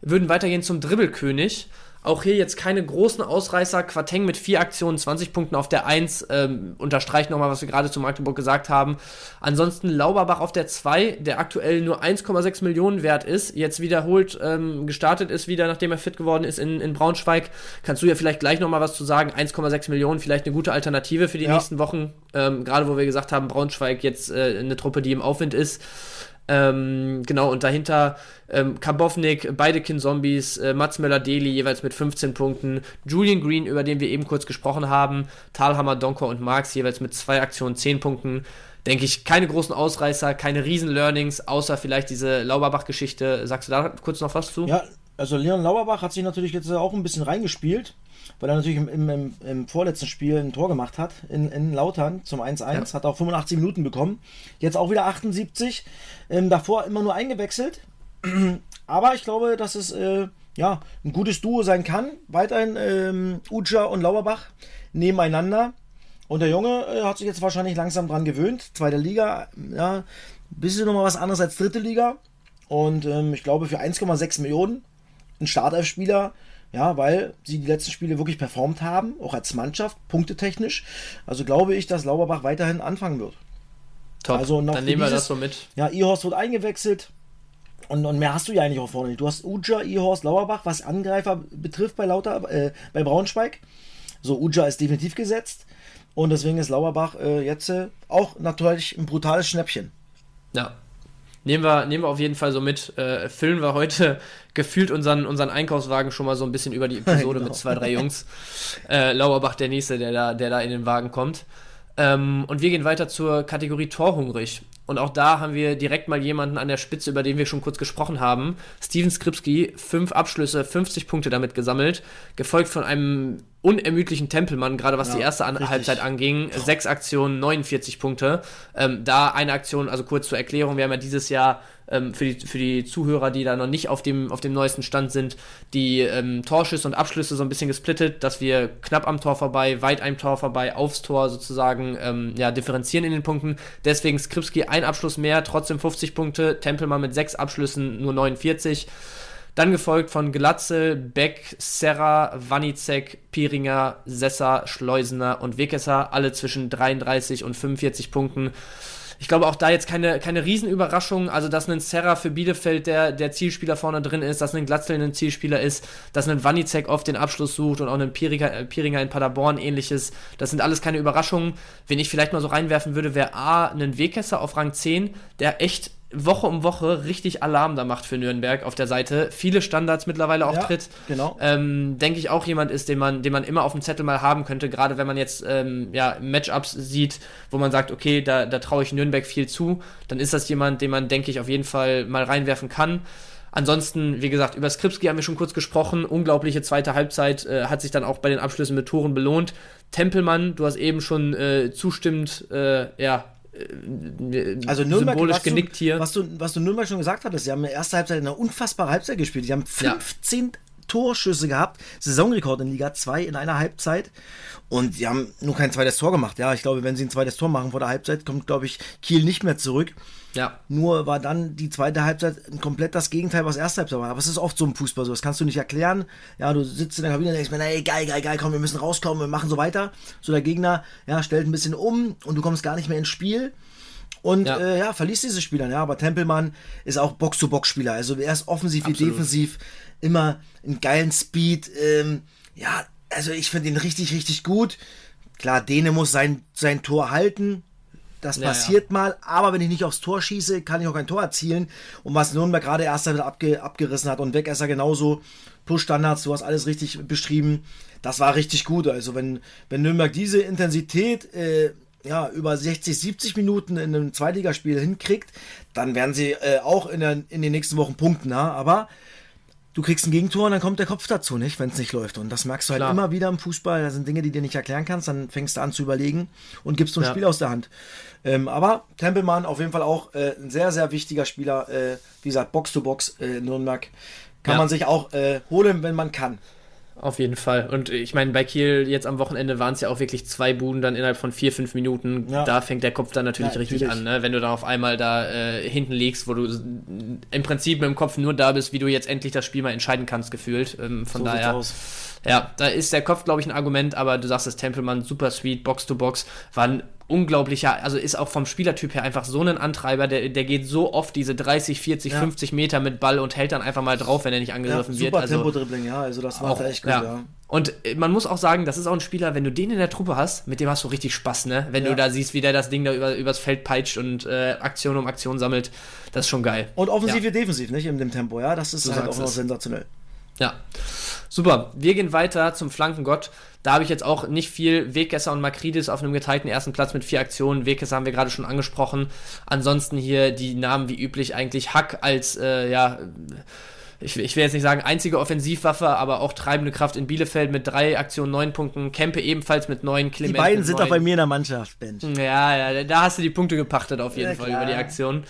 Würden weitergehen zum Dribbelkönig. Auch hier jetzt keine großen Ausreißer. Quateng mit vier Aktionen, 20 Punkten auf der 1. Ähm, unterstreicht nochmal, was wir gerade zu Magdeburg gesagt haben. Ansonsten Lauberbach auf der 2, der aktuell nur 1,6 Millionen wert ist. Jetzt wiederholt ähm, gestartet ist wieder, nachdem er fit geworden ist in, in Braunschweig. Kannst du ja vielleicht gleich nochmal was zu sagen. 1,6 Millionen, vielleicht eine gute Alternative für die ja. nächsten Wochen. Ähm, gerade wo wir gesagt haben, Braunschweig jetzt äh, eine Truppe, die im Aufwind ist. Ähm, genau, und dahinter ähm, Karbovnik, beide Kin-Zombies, äh, Mats Möller-Deli jeweils mit 15 Punkten, Julian Green, über den wir eben kurz gesprochen haben, Talhammer, Donker und Marx jeweils mit zwei Aktionen 10 Punkten. Denke ich, keine großen Ausreißer, keine Riesen-Learnings, außer vielleicht diese Lauberbach-Geschichte. Sagst du da kurz noch was zu? Ja, also Leon Lauberbach hat sich natürlich jetzt auch ein bisschen reingespielt weil er natürlich im, im, im, vorletzten Spiel ein Tor gemacht hat in, in Lautern zum 1-1, ja. hat auch 85 Minuten bekommen. Jetzt auch wieder 78. Ähm, davor immer nur eingewechselt. (clears throat) Aber ich glaube, dass es äh, ja, ein gutes Duo sein kann. Weiterhin ähm, Uja und Lauerbach nebeneinander. Und der Junge äh, hat sich jetzt wahrscheinlich langsam dran gewöhnt. Zweite Liga, ja, ein bisschen nochmal was anderes als dritte Liga. Und ähm, ich glaube, für 1,6 Millionen ein Startelf-Spieler ja, weil sie die letzten Spiele wirklich performt haben, auch als Mannschaft, punktetechnisch. Also glaube ich, dass Lauberbach weiterhin anfangen wird. Top. Also Dann nehmen wir das so mit. Ja, Ihorst wird eingewechselt. Und, und, mehr hast du ja eigentlich auch vorne nicht. Du hast Uja, Ihorst, Lauerbach, was Angreifer betrifft bei Lauter, äh, bei Braunschweig. So, Uja ist definitiv gesetzt. Und deswegen ist Lauerbach äh, jetzt äh, auch natürlich ein brutales Schnäppchen. Ja, nehmen wir, nehmen wir auf jeden Fall so mit. Äh, füllen wir heute (laughs) gefühlt unseren, unseren Einkaufswagen schon mal so ein bisschen über die Episode (laughs) genau. mit zwei, drei Jungs. Äh, Lauerbach der nächste, der da, der da in den Wagen kommt. Ähm, und wir gehen weiter zur Kategorie Torhungrig. Und auch da haben wir direkt mal jemanden an der Spitze, über den wir schon kurz gesprochen haben. Steven Skripski, fünf Abschlüsse, 50 Punkte damit gesammelt, gefolgt von einem unermüdlichen Tempelmann, gerade was ja, die erste An Halbzeit anging. Sechs Aktionen, 49 Punkte. Ähm, da eine Aktion, also kurz zur Erklärung, wir haben ja dieses Jahr ähm, für, die, für die Zuhörer, die da noch nicht auf dem, auf dem neuesten Stand sind, die ähm, Torschüsse und Abschlüsse so ein bisschen gesplittet, dass wir knapp am Tor vorbei, weit am Tor vorbei, aufs Tor sozusagen ähm, ja, differenzieren in den Punkten. Deswegen Skripski ein Abschluss mehr, trotzdem 50 Punkte, Tempelmann mit sechs Abschlüssen nur 49. Dann gefolgt von Glatzel, Beck, Serra, Wanizek, Piringer, Sessa, Schleusener und Wekesser, alle zwischen 33 und 45 Punkten. Ich glaube auch da jetzt keine, keine Riesenüberraschung, also dass ein Serra für Bielefeld der, der Zielspieler vorne drin ist, dass ein Glatzel ein Zielspieler ist, dass ein Wanizek oft den Abschluss sucht und auch ein Piringer, äh, Piringer in Paderborn ähnliches. Das sind alles keine Überraschungen. Wenn ich vielleicht mal so reinwerfen würde, wäre A, ein Wegkesser auf Rang 10, der echt Woche um Woche richtig Alarm da macht für Nürnberg auf der Seite. Viele Standards mittlerweile auch ja, tritt. Genau. Ähm, Denke ich auch jemand ist, den man, den man immer auf dem Zettel mal haben könnte, gerade wenn man jetzt ähm, ja, Matchups sieht, wo man sagt, okay, da, da traue ich Nürnberg viel zu, dann ist das jemand, den man, denke ich, auf jeden Fall mal reinwerfen kann. Ansonsten, wie gesagt, über Skripski haben wir schon kurz gesprochen. Unglaubliche zweite Halbzeit äh, hat sich dann auch bei den Abschlüssen mit Toren belohnt. Tempelmann, du hast eben schon äh, zustimmend äh, ja, Also Nürnberg, symbolisch was du, genickt hier. Was du, was du Nürnberg schon gesagt hattest, sie haben in der ersten Halbzeit eine unfassbare Halbzeit gespielt. Die haben 15 Torschüsse gehabt, Saisonrekord in Liga 2 in einer Halbzeit. Und sie haben nur kein zweites Tor gemacht. Ja, ich glaube, wenn sie ein zweites Tor machen vor der Halbzeit, kommt, glaube ich, Kiel nicht mehr zurück. Ja. Nur war dann die zweite Halbzeit komplett das Gegenteil, was erste Halbzeit war. Aber es ist oft so im Fußball so. Das kannst du nicht erklären. Ja, du sitzt in der Kabine und denkst mir, ey, geil, geil, geil, komm, wir müssen rauskommen, wir machen so weiter. So der Gegner, ja, stellt ein bisschen um und du kommst gar nicht mehr ins Spiel. Und Ja. äh, ja verliest diese Spieler. Ja, aber Tempelmann ist auch Box-to-Box-Spieler. Also er ist offensiv wie Absolut. defensiv immer einen geilen Speed. Ähm, ja, also ich finde ihn richtig, richtig gut. Klar, Dene muss sein, sein Tor halten. Das Ja, passiert mal, aber wenn ich nicht aufs Tor schieße, kann ich auch kein Tor erzielen. Und was Nürnberg gerade erst wieder abge, abgerissen hat und Wegesser genauso, Push-Standards, du hast alles richtig beschrieben, das war richtig gut. Also wenn, wenn Nürnberg diese Intensität äh, ja, über 60, 70 Minuten in einem Zweitligaspiel hinkriegt, dann werden sie äh, auch in, der, in den nächsten Wochen punkten. Ja? Aber du kriegst ein Gegentor und dann kommt der Kopf dazu, nicht, wenn es nicht läuft. Und das merkst du halt Klar. immer wieder im Fußball. Das sind Dinge, die du nicht erklären kannst. Dann fängst du an zu überlegen und gibst so ein Ja. Spiel aus der Hand. Ähm, aber Tempelmann auf jeden Fall auch äh, ein sehr, sehr wichtiger Spieler. Äh, wie gesagt, Box-to-Box äh, in Nürnberg. Kann Ja. man sich auch äh, holen, wenn man kann. Auf jeden Fall. Und ich meine, bei Kiel jetzt am Wochenende waren es ja auch wirklich zwei Buden dann innerhalb von vier, fünf Minuten. Ja. Da fängt der Kopf dann natürlich Ja, richtig natürlich. an, ne? wenn du dann auf einmal da äh, hinten liegst, wo du im Prinzip mit dem Kopf nur da bist, wie du jetzt endlich das Spiel mal entscheiden kannst, gefühlt. Ähm, von So sieht's daher, aus. Ja, da ist der Kopf, glaube ich, ein Argument, aber du sagst es, Tempelmann, super sweet, Box to Box, war ein unglaublicher, also ist auch vom Spielertyp her einfach so ein Antreiber, der, der geht so oft diese 30, 40, Ja. 50 Meter mit Ball und hält dann einfach mal drauf, wenn er nicht Ja, angegriffen wird. super Also, Tempo-Dribbling, ja. Also das macht auch, er echt gut, ja. ja. Und äh, man muss auch sagen, das ist auch ein Spieler, wenn du den in der Truppe hast, mit dem hast du richtig Spaß, ne? Wenn Ja. du da siehst, wie der das Ding da über, übers Feld peitscht und äh, Aktion um Aktion sammelt, das ist schon geil. Und offensiv Ja. wie defensiv, nicht? In dem Tempo, ja. Das ist Du halt auch noch sensationell. Ja. Super. Wir gehen weiter zum Flankengott. Da habe ich jetzt auch nicht viel. Weggesser und Makridis auf einem geteilten ersten Platz mit vier Aktionen. Weggesser haben wir gerade schon angesprochen. Ansonsten hier die Namen wie üblich eigentlich Hack als, äh, ja, ich, ich will jetzt nicht sagen einzige Offensivwaffe, aber auch treibende Kraft in Bielefeld mit drei Aktionen, neun Punkten. Kempe ebenfalls mit neun. Die Clement beiden mit sind neun. auch bei mir in der Mannschaft, Bench. Ja, ja, da hast du die Punkte gepachtet auf jeden Ja, Fall klar. über die Aktion.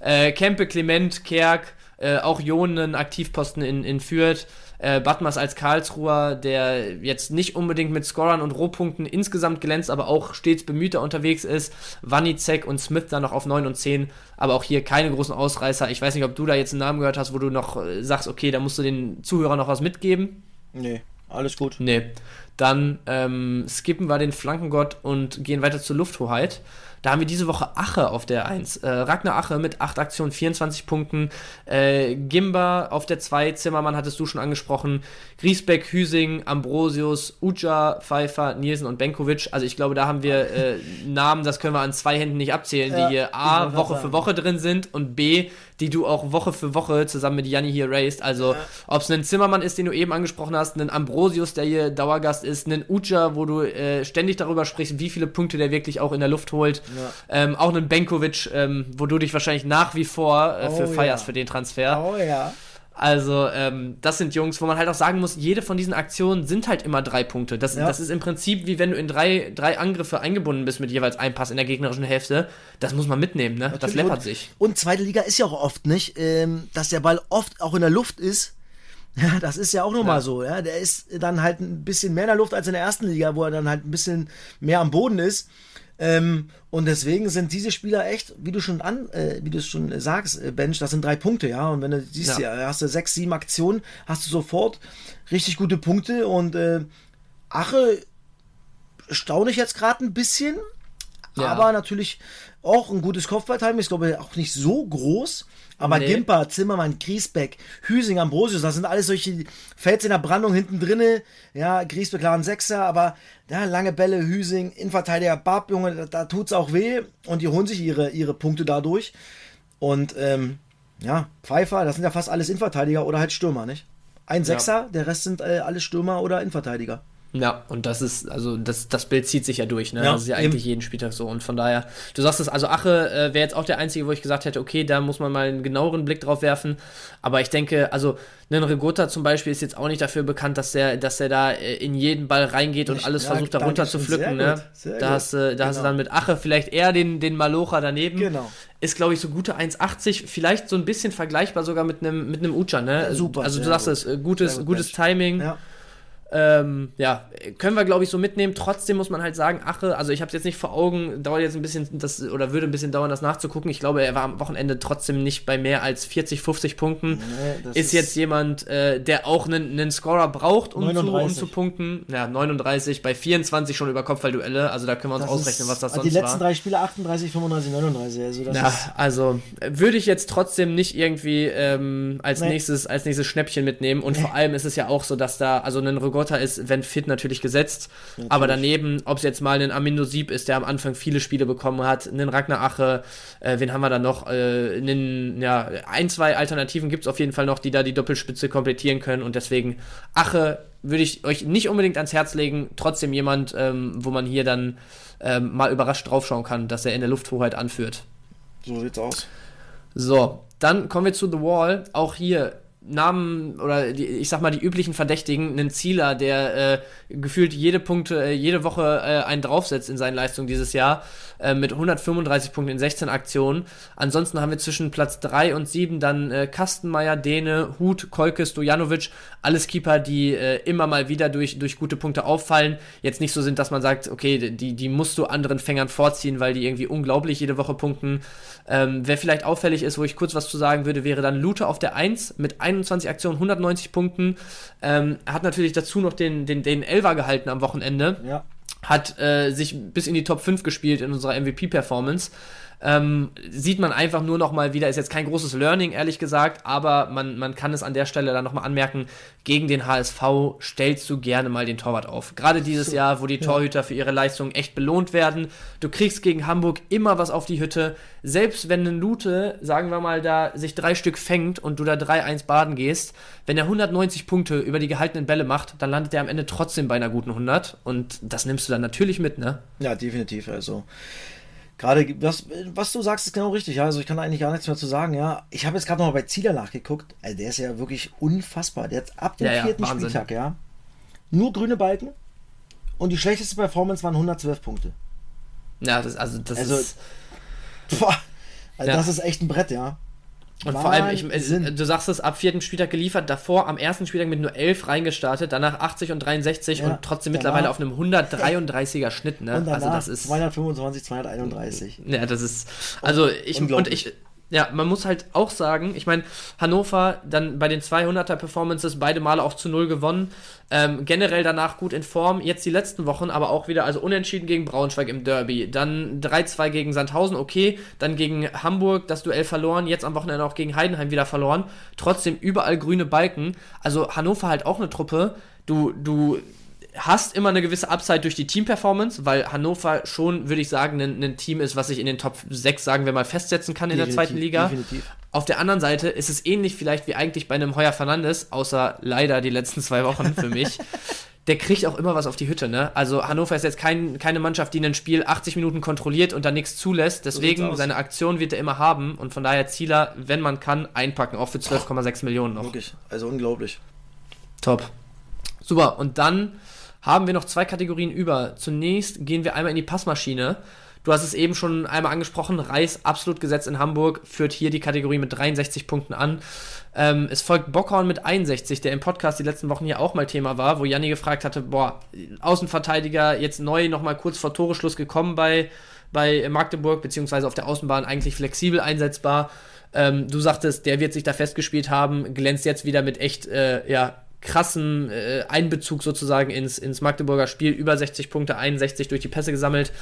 Äh, Kempe, Clement, Kerk, äh, auch Jonen, Aktivposten in, in Fürth. Äh, Batmas als Karlsruher, der jetzt nicht unbedingt mit Scorern und Rohpunkten insgesamt glänzt, aber auch stets bemühter unterwegs ist. Wanizek und Smith dann noch auf 9 und 10, aber auch hier keine großen Ausreißer. Ich weiß nicht, ob du da jetzt einen Namen gehört hast, wo du noch äh, sagst, okay, da musst du den Zuhörern noch was mitgeben. Nee, alles gut. Nee. Dann ähm, skippen wir den Flankengott und gehen weiter zur Lufthoheit. Da haben wir diese Woche Ache auf der 1. Äh, Ragnar Ache mit 8 Aktionen, 24 Punkten. Äh, Gimba auf der 2. Zimmermann hattest du schon angesprochen. Griesbeck, Hüsing, Ambrosius, Uja, Pfeiffer, Nielsen und Benkovic. Also ich glaube, da haben wir äh, Namen, das können wir an zwei Händen nicht abzählen, Ja, die hier A, Woche für. Woche drin sind und B, die du auch Woche für Woche zusammen mit Janni hier raced. Also ob es ein Zimmermann ist, den du eben angesprochen hast, ein Ambrosius, der hier Dauergast ist, ein Uja, wo du äh, ständig darüber sprichst, wie viele Punkte der wirklich auch in der Luft holt. Ähm, auch ein Benkovic, ähm, wo du dich wahrscheinlich nach wie vor äh, für Oh, feierst ja. für den Transfer. Oh ja. Also, ähm, das sind Jungs, wo man halt auch sagen muss, jede von diesen Aktionen sind halt immer drei Punkte. Das, Ja. das ist im Prinzip wie wenn du in drei, drei Angriffe eingebunden bist mit jeweils einem Pass in der gegnerischen Hälfte. Das muss man mitnehmen, ne? Das Natürlich. läppert und, sich. Und zweite Liga ist ja auch oft nicht, ähm, dass der Ball oft auch in der Luft ist. (laughs) Ja, das ist ja auch nochmal Ja. so. Ja, der ist dann halt ein bisschen mehr in der Luft als in der ersten Liga, wo er dann halt ein bisschen mehr am Boden ist. Ähm, und deswegen sind diese Spieler echt, wie du schon an, äh, wie du es schon sagst, äh, Bench, das sind drei Punkte, ja. Und wenn du siehst, Ja. ja, hast du sechs, sieben Aktionen, hast du sofort richtig gute Punkte. Und äh, Ache staune ich jetzt gerade ein bisschen, Ja. aber natürlich auch ein gutes Kopfballtiming. Ich glaube auch nicht so groß. Aber Nee. Gimper, Zimmermann, Griesbeck, Hüsing, Ambrosius, das sind alles solche Fels in der Brandung hinten drinne. Ja, Griesbeck klar ein Sechser, aber ja, lange Bälle, Hüsing, Innenverteidiger, Barb, Junge, da, da tut's auch weh. Und die holen sich ihre, ihre Punkte dadurch. Und ähm, ja, Pfeiffer, das sind ja fast alles Innenverteidiger oder halt Stürmer, nicht? Ein Sechser, der Rest sind äh, alles Stürmer oder Innenverteidiger. Ja, und das ist, also das, das Bild zieht sich ja durch, ne? Ja, das ist ja eben. eigentlich jeden Spieltag so. Und von daher, du sagst es, also Ache äh, wäre jetzt auch der einzige, wo ich gesagt hätte, okay, da muss man mal einen genaueren Blick drauf werfen. Aber ich denke, also ein Regotta zum Beispiel ist jetzt auch nicht dafür bekannt, dass der, dass der da äh, in jeden Ball reingeht und Ich- alles ja, versucht, da danke runter zu pflücken, Sehr ne? gut, sehr Da gut. hast, du- da hast du Genau. dann mit Ache vielleicht eher den, den Malocha daneben. Genau. Ist, glaube ich, so gute 1,80, vielleicht so ein bisschen vergleichbar sogar mit einem mit einem Ucha, ne? Ja, super, Also du sagst gut. es, äh, gutes, gutes. Timing. Ja. Ähm, ja, können wir glaube ich so mitnehmen. Trotzdem muss man halt sagen, Ache, also ich habe es jetzt nicht vor Augen, dauert jetzt ein bisschen das oder würde ein bisschen dauern, das nachzugucken. Ich glaube, er war am Wochenende trotzdem nicht bei mehr als 40, 50 Punkten. Nee, das ist, jetzt jemand, äh, der auch einen, einen Scorer braucht, um zu, um 39. zu punkten. Ja, 39 bei 24 schon über Kopfballduelle. Also da können wir uns das ausrechnen, ist- was das sonst Die letzten war. drei Spiele 38, 35, 39. Also das Ja, ist, also äh, würde ich jetzt trotzdem nicht irgendwie ähm, als, Nee. nächstes, als nächstes Schnäppchen mitnehmen. Und vor allem ist es ja auch so, dass da, also ein Regotta ist, wenn fit, natürlich gesetzt. Aber daneben, ob es jetzt mal ein Amindo Sieb ist, der am Anfang viele Spiele bekommen hat, einen Ragnar Ache, äh, wen haben wir da noch? Äh, einen, ja, ein, zwei Alternativen gibt es auf jeden Fall noch, die da die Doppelspitze komplettieren können. Und deswegen Ache würde ich euch nicht unbedingt ans Herz legen. Trotzdem jemand, ähm, wo man hier dann ähm, mal überrascht draufschauen kann, dass er in der Lufthoheit anführt. so sieht's aus. So, dann kommen wir zu The Wall. Auch hier Namen oder die, ich sag mal die üblichen Verdächtigen, einen Zieler, der äh, gefühlt jede Punkte, äh, jede Woche äh, einen draufsetzt in seinen Leistungen dieses Jahr, äh, mit 135 Punkten in 16 Aktionen. Ansonsten haben wir zwischen Platz 3 und 7 dann äh, Kastenmeier, Dene, Hut, Kolke, Stojanovic, alles Keeper, die äh, immer mal wieder durch, durch gute Punkte auffallen. Jetzt nicht so sind, dass man sagt, okay, die, die musst du anderen Fängern vorziehen, weil die irgendwie unglaublich jede Woche punkten. Ähm, wer vielleicht auffällig ist, wo ich kurz was zu sagen würde, wäre dann Lute auf der 1 mit 21 Aktionen, 190 Punkten. Ähm, hat natürlich dazu noch den, den, den Elfer gehalten am Wochenende Ja. hat äh, sich bis in die Top 5 gespielt in unserer MVP-Performance. Ähm, sieht man einfach nur noch mal wieder, ist jetzt kein großes Learning, ehrlich gesagt, aber man, man kann es an der Stelle dann noch mal anmerken, gegen den HSV stellst du gerne mal den Torwart auf. Gerade dieses Jahr, wo die Torhüter für ihre Leistungen echt belohnt werden. Du kriegst gegen Hamburg immer was auf die Hütte. Selbst wenn ein Lute, sagen wir mal, da sich drei Stück fängt und du da 3-1 baden gehst, wenn er 190 Punkte über die gehaltenen Bälle macht, dann landet er am Ende trotzdem bei einer guten 100 und das nimmst du dann natürlich mit, ne? Ja, definitiv. Also gerade was, was du sagst, ist genau richtig. Ja, also ich kann eigentlich gar nichts mehr zu sagen. Ja, ich habe jetzt gerade noch mal bei Zieler nachgeguckt. Also der ist ja wirklich unfassbar. Der hat ab dem Ja, ja, vierten Wahnsinn. Spieltag ja nur grüne Balken und die schlechteste Performance waren 112 Punkte. Ja, das, also das Also, ist. (laughs) Boah, also Ja. das ist echt ein Brett, ja. Und vor allem, ich, es, du sagst es, ab vierten Spieltag geliefert, davor am ersten Spieltag mit nur 11 reingestartet, danach 80 und 63 Ja, und trotzdem danach- mittlerweile auf einem 133er Schnitt, ne? Also das ist. 225, 231. Ja, das ist. Also ich und ich. Ja, man muss halt auch sagen, ich meine, Hannover dann bei den 200er Performances beide Male auch zu null gewonnen. Ähm, generell danach gut in Form. Jetzt die letzten Wochen aber auch wieder, also unentschieden gegen Braunschweig im Derby. Dann 3-2 gegen Sandhausen, okay. Dann gegen Hamburg das Duell verloren. Jetzt am Wochenende auch gegen Heidenheim wieder verloren. Trotzdem überall grüne Balken. Also Hannover halt auch eine Truppe. Du, du hast immer eine gewisse Upside durch die Team-Performance, weil Hannover schon, würde ich sagen, ein, ein Team ist, was sich in den Top 6, sagen wir mal, festsetzen kann in der Definitiv, zweiten Liga. definitiv. Auf der anderen Seite ist es ähnlich vielleicht wie eigentlich bei einem Heuer Fernandes, außer leider die letzten zwei Wochen für mich. (laughs) Der kriegt auch immer was auf die Hütte, ne? Also Hannover ist jetzt kein, keine Mannschaft, die ein Spiel 80 Minuten kontrolliert und dann nichts zulässt. Deswegen, aus. seine Aktion wird er immer haben und von daher Zieler, wenn man kann, einpacken, auch für 12,6 Millionen noch. Wirklich, also unglaublich. Top. Super, und dann haben wir noch zwei Kategorien über. Zunächst gehen wir einmal in die Passmaschine. Du hast es eben schon einmal angesprochen, Reis absolut gesetzt in Hamburg, führt hier die Kategorie mit 63 Punkten an. Ähm, es folgt Bockhorn mit 61, der im Podcast die letzten Wochen hier auch mal Thema war, wo Janni gefragt hatte, boah, Außenverteidiger jetzt neu nochmal kurz vor Toreschluss gekommen bei, bei Magdeburg, beziehungsweise auf der Außenbahn eigentlich flexibel einsetzbar. Ähm, du sagtest, der wird sich da festgespielt haben, glänzt jetzt wieder mit echt, äh, ja, krassen äh, Einbezug sozusagen ins, ins Magdeburger Spiel. Über 60 Punkte, 61 durch die Pässe gesammelt.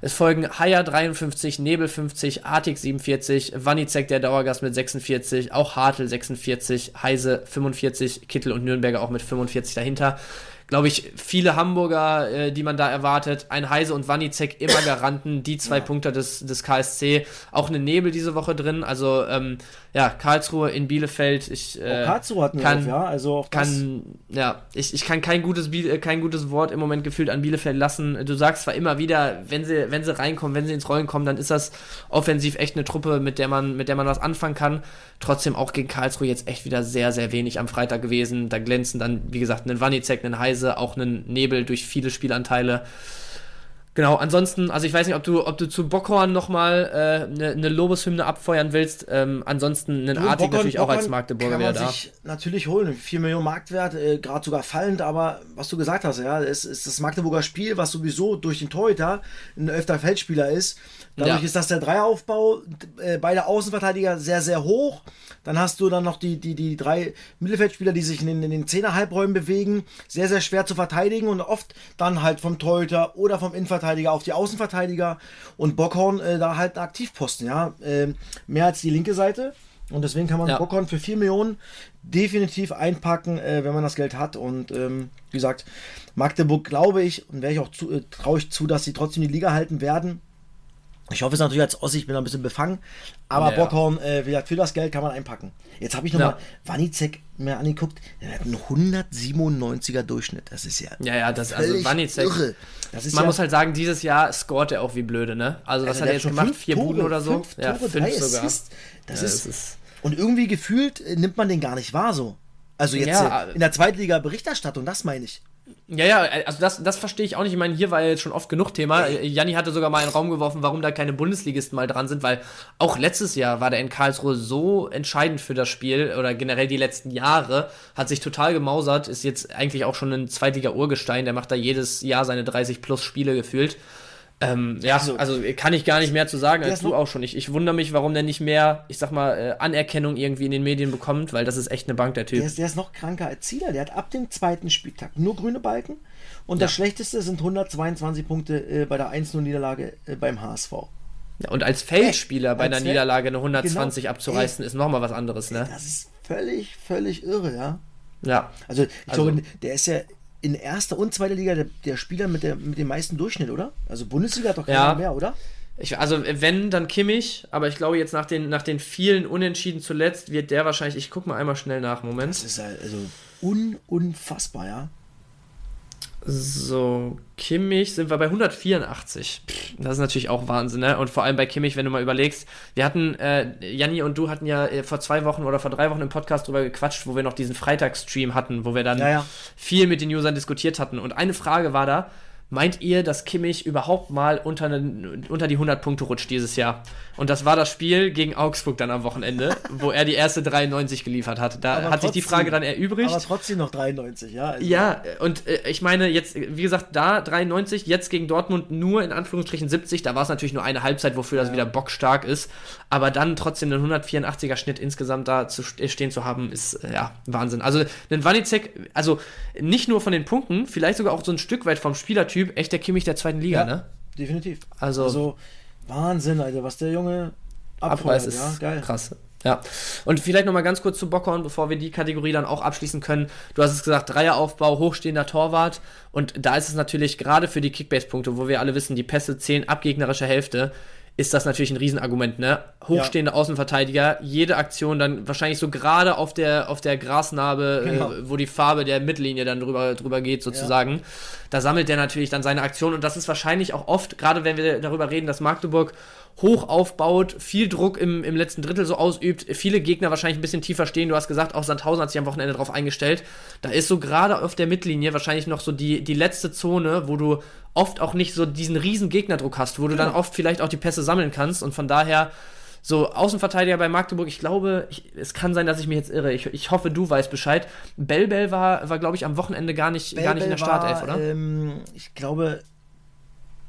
Es folgen Haier 53, Nebel 50, Artik 47, Wanizek der Dauergast mit 46, auch Hartl 46, Heise 45, Kittel und Nürnberger auch mit 45 dahinter. Glaube ich, viele Hamburger, äh, die man da erwartet. Ein Heise und Wanizek immer Garanten, die zwei Punkte des, des KSC. Auch eine Nebel diese Woche drin. Also ähm, ja, Karlsruhe in Bielefeld. Ich äh, Karlsruhe hatten kann, auf, ja. Also auch das- kann, ja, ich, ich kann kein gutes, äh, kein gutes Wort im Moment gefühlt an Bielefeld lassen. Du sagst zwar immer wieder, wenn sie, wenn sie reinkommen, wenn sie ins Rollen kommen, dann ist das offensiv echt eine Truppe, mit der man, mit der man was anfangen kann. Trotzdem auch gegen Karlsruhe jetzt echt wieder sehr, sehr wenig am Freitag gewesen. Da glänzen dann, wie gesagt, einen Wanizek, einen Heise, auch einen Nebel durch viele Spielanteile. Genau, ansonsten, also ich weiß nicht, ob du, ob du zu Bockhorn nochmal eine äh, ne- ne Lobeshymne abfeuern willst. Ähm, ansonsten einen Artig natürlich auch als Magdeburger kann wieder man da. sich natürlich holen. 4 Millionen Marktwert, äh, gerade sogar fallend, aber was du gesagt hast, ja, es ist das Magdeburger Spiel, was sowieso durch den Torhüter ein elfter Feldspieler ist. Dadurch Ja. ist das der Dreieraufbau, äh, beide Außenverteidiger sehr, sehr hoch. Dann hast du dann noch die, die, die drei Mittelfeldspieler, die sich in den, in den Zehner-Halbräumen bewegen. Sehr, sehr schwer zu verteidigen und oft dann halt vom Torhüter oder vom Innenverteidiger auf die Außenverteidiger. Und Bockhorn äh, da halt ein Aktivposten, ja. Ähm, mehr als die linke Seite. Und deswegen kann man Ja. Bockhorn für 4 Millionen definitiv einpacken, äh, wenn man das Geld hat. Und ähm, wie gesagt, Magdeburg glaube ich, und wäre ich auch zu, äh, traue ich zu, dass sie trotzdem die Liga halten werden. Ich hoffe es natürlich als Ossi, ich bin ein bisschen befangen. Aber Ja, ja. Bockhorn, äh, wie gesagt, für das Geld kann man einpacken. Jetzt habe ich nochmal Ja. Wanizek mir angeguckt. Der hat einen 197er Durchschnitt. Das ist ja, Ja, ja, das also Wanizek. irre. Das ist Man ja, muss halt sagen, dieses Jahr scoret er auch wie blöde, ne? Also, was Also hat er jetzt schon gemacht? Vier Tore, Buden oder so? Fünf ja, Tore, fünf drei sogar. Assists. Das Ja, ist, das ist- und irgendwie gefühlt äh, nimmt man den gar nicht wahr so. Also jetzt Ja, äh, in der Zweitliga-Berichterstattung, das meine ich. Ja, ja, also das, das verstehe ich auch nicht. Ich meine, hier war ja jetzt schon oft genug Thema. Janni hatte sogar mal in den Raum geworfen, warum da keine Bundesligisten mal dran sind, weil auch letztes Jahr war der in Karlsruhe so entscheidend für das Spiel oder generell die letzten Jahre, hat sich total gemausert, ist jetzt eigentlich auch schon ein Zweitliga-Urgestein, der macht da jedes Jahr seine 30 plus Spiele gefühlt. Ähm, ja, Also- also kann ich gar nicht mehr zu sagen als du auch schon. Ich, ich wundere mich, warum der nicht mehr, ich sag mal, äh, Anerkennung irgendwie in den Medien bekommt, weil das ist echt eine Bank, der Typ. Der ist, der ist noch kranker als Zieler. Der hat ab dem zweiten Spieltag nur grüne Balken. Und das Schlechteste sind 122 Punkte äh, bei der 1-0-Niederlage äh, beim HSV. Ja, und als Feldspieler bei als einer Feld- Niederlage eine 120 Genau. abzureißen, ist nochmal was anderes, ne? Das ist völlig, völlig irre, ja. Ja. Also, ich Also- glaube, der ist ja in erster und zweiter Liga der, der Spieler mit, der, mit dem meisten Durchschnitt, oder? Also Bundesliga hat doch keiner Ja. mehr, oder? Ich, also, wenn, dann Kimmich, aber ich glaube, jetzt nach den, nach den vielen Unentschieden zuletzt wird der wahrscheinlich, ich guck mal einmal schnell nach, Moment. Das ist halt also un, unfassbar, ja. So, Kimmich sind wir bei 184. Pff, Das ist natürlich auch Wahnsinn, ne? Und vor allem bei Kimmich, wenn du mal überlegst, wir hatten, äh, Janni und du hatten ja äh, vor zwei Wochen oder vor drei Wochen im Podcast drüber gequatscht, wo wir noch diesen Freitagsstream hatten, wo wir dann Ja, ja. viel mit den Usern diskutiert hatten. Und eine Frage war da, meint ihr, dass Kimmich überhaupt mal unter, ne, unter die 100 Punkte rutscht dieses Jahr? Und das war das Spiel gegen Augsburg dann am Wochenende, (laughs) wo er die erste 93 geliefert hat. Da Aber hat sich die trotzdem- Frage dann erübrigt. Aber trotzdem noch 93, ja. Also, Ja, und äh, ich meine, jetzt, wie gesagt, da 93, jetzt gegen Dortmund nur in Anführungsstrichen 70, da war es natürlich nur eine Halbzeit, wofür das wieder bockstark ist, aber dann trotzdem einen 184er Schnitt insgesamt da zu st- stehen zu haben, ist äh, ja Wahnsinn. Also, ein Wanizek, also nicht nur von den Punkten, vielleicht sogar auch so ein Stück weit vom Spielertyp, echt der Kimmich der zweiten Liga, Ja, ne? definitiv. Also- also Wahnsinn, Alter, was der Junge abfeuert, ist ja, geil. krass. Ja. Und vielleicht nochmal ganz kurz zu Bockhorn, bevor wir die Kategorie dann auch abschließen können. Du hast es gesagt, Dreieraufbau, hochstehender Torwart. Und da ist es natürlich gerade für die Kickbase-Punkte, wo wir alle wissen, die Pässe zählen ab gegnerischer Hälfte, ist das natürlich ein Riesenargument, ne? Hochstehende Außenverteidiger, jede Aktion dann wahrscheinlich so gerade auf der, auf der Grasnarbe, Genau. äh, wo die Farbe der Mittellinie dann drüber, drüber geht, sozusagen. Da sammelt der natürlich dann seine Aktion und das ist wahrscheinlich auch oft, gerade wenn wir darüber reden, dass Magdeburg hoch aufbaut, viel Druck im, im letzten Drittel so ausübt, viele Gegner wahrscheinlich ein bisschen tiefer stehen. Du hast gesagt, auch Sandhausen hat sich am Wochenende drauf eingestellt. Da ist so gerade auf der Mittellinie wahrscheinlich noch so die, die letzte Zone, wo du oft auch nicht so diesen riesen Gegnerdruck hast, wo du dann oft vielleicht auch die Pässe sammeln kannst und von daher so, Außenverteidiger bei Magdeburg, ich glaube, ich, es kann sein, dass ich mich jetzt irre. Ich, ich hoffe, du weißt Bescheid. Belbel war, war glaube ich, am Wochenende gar nicht, gar nicht in der Bell Startelf, war, oder? Ähm, ich glaube,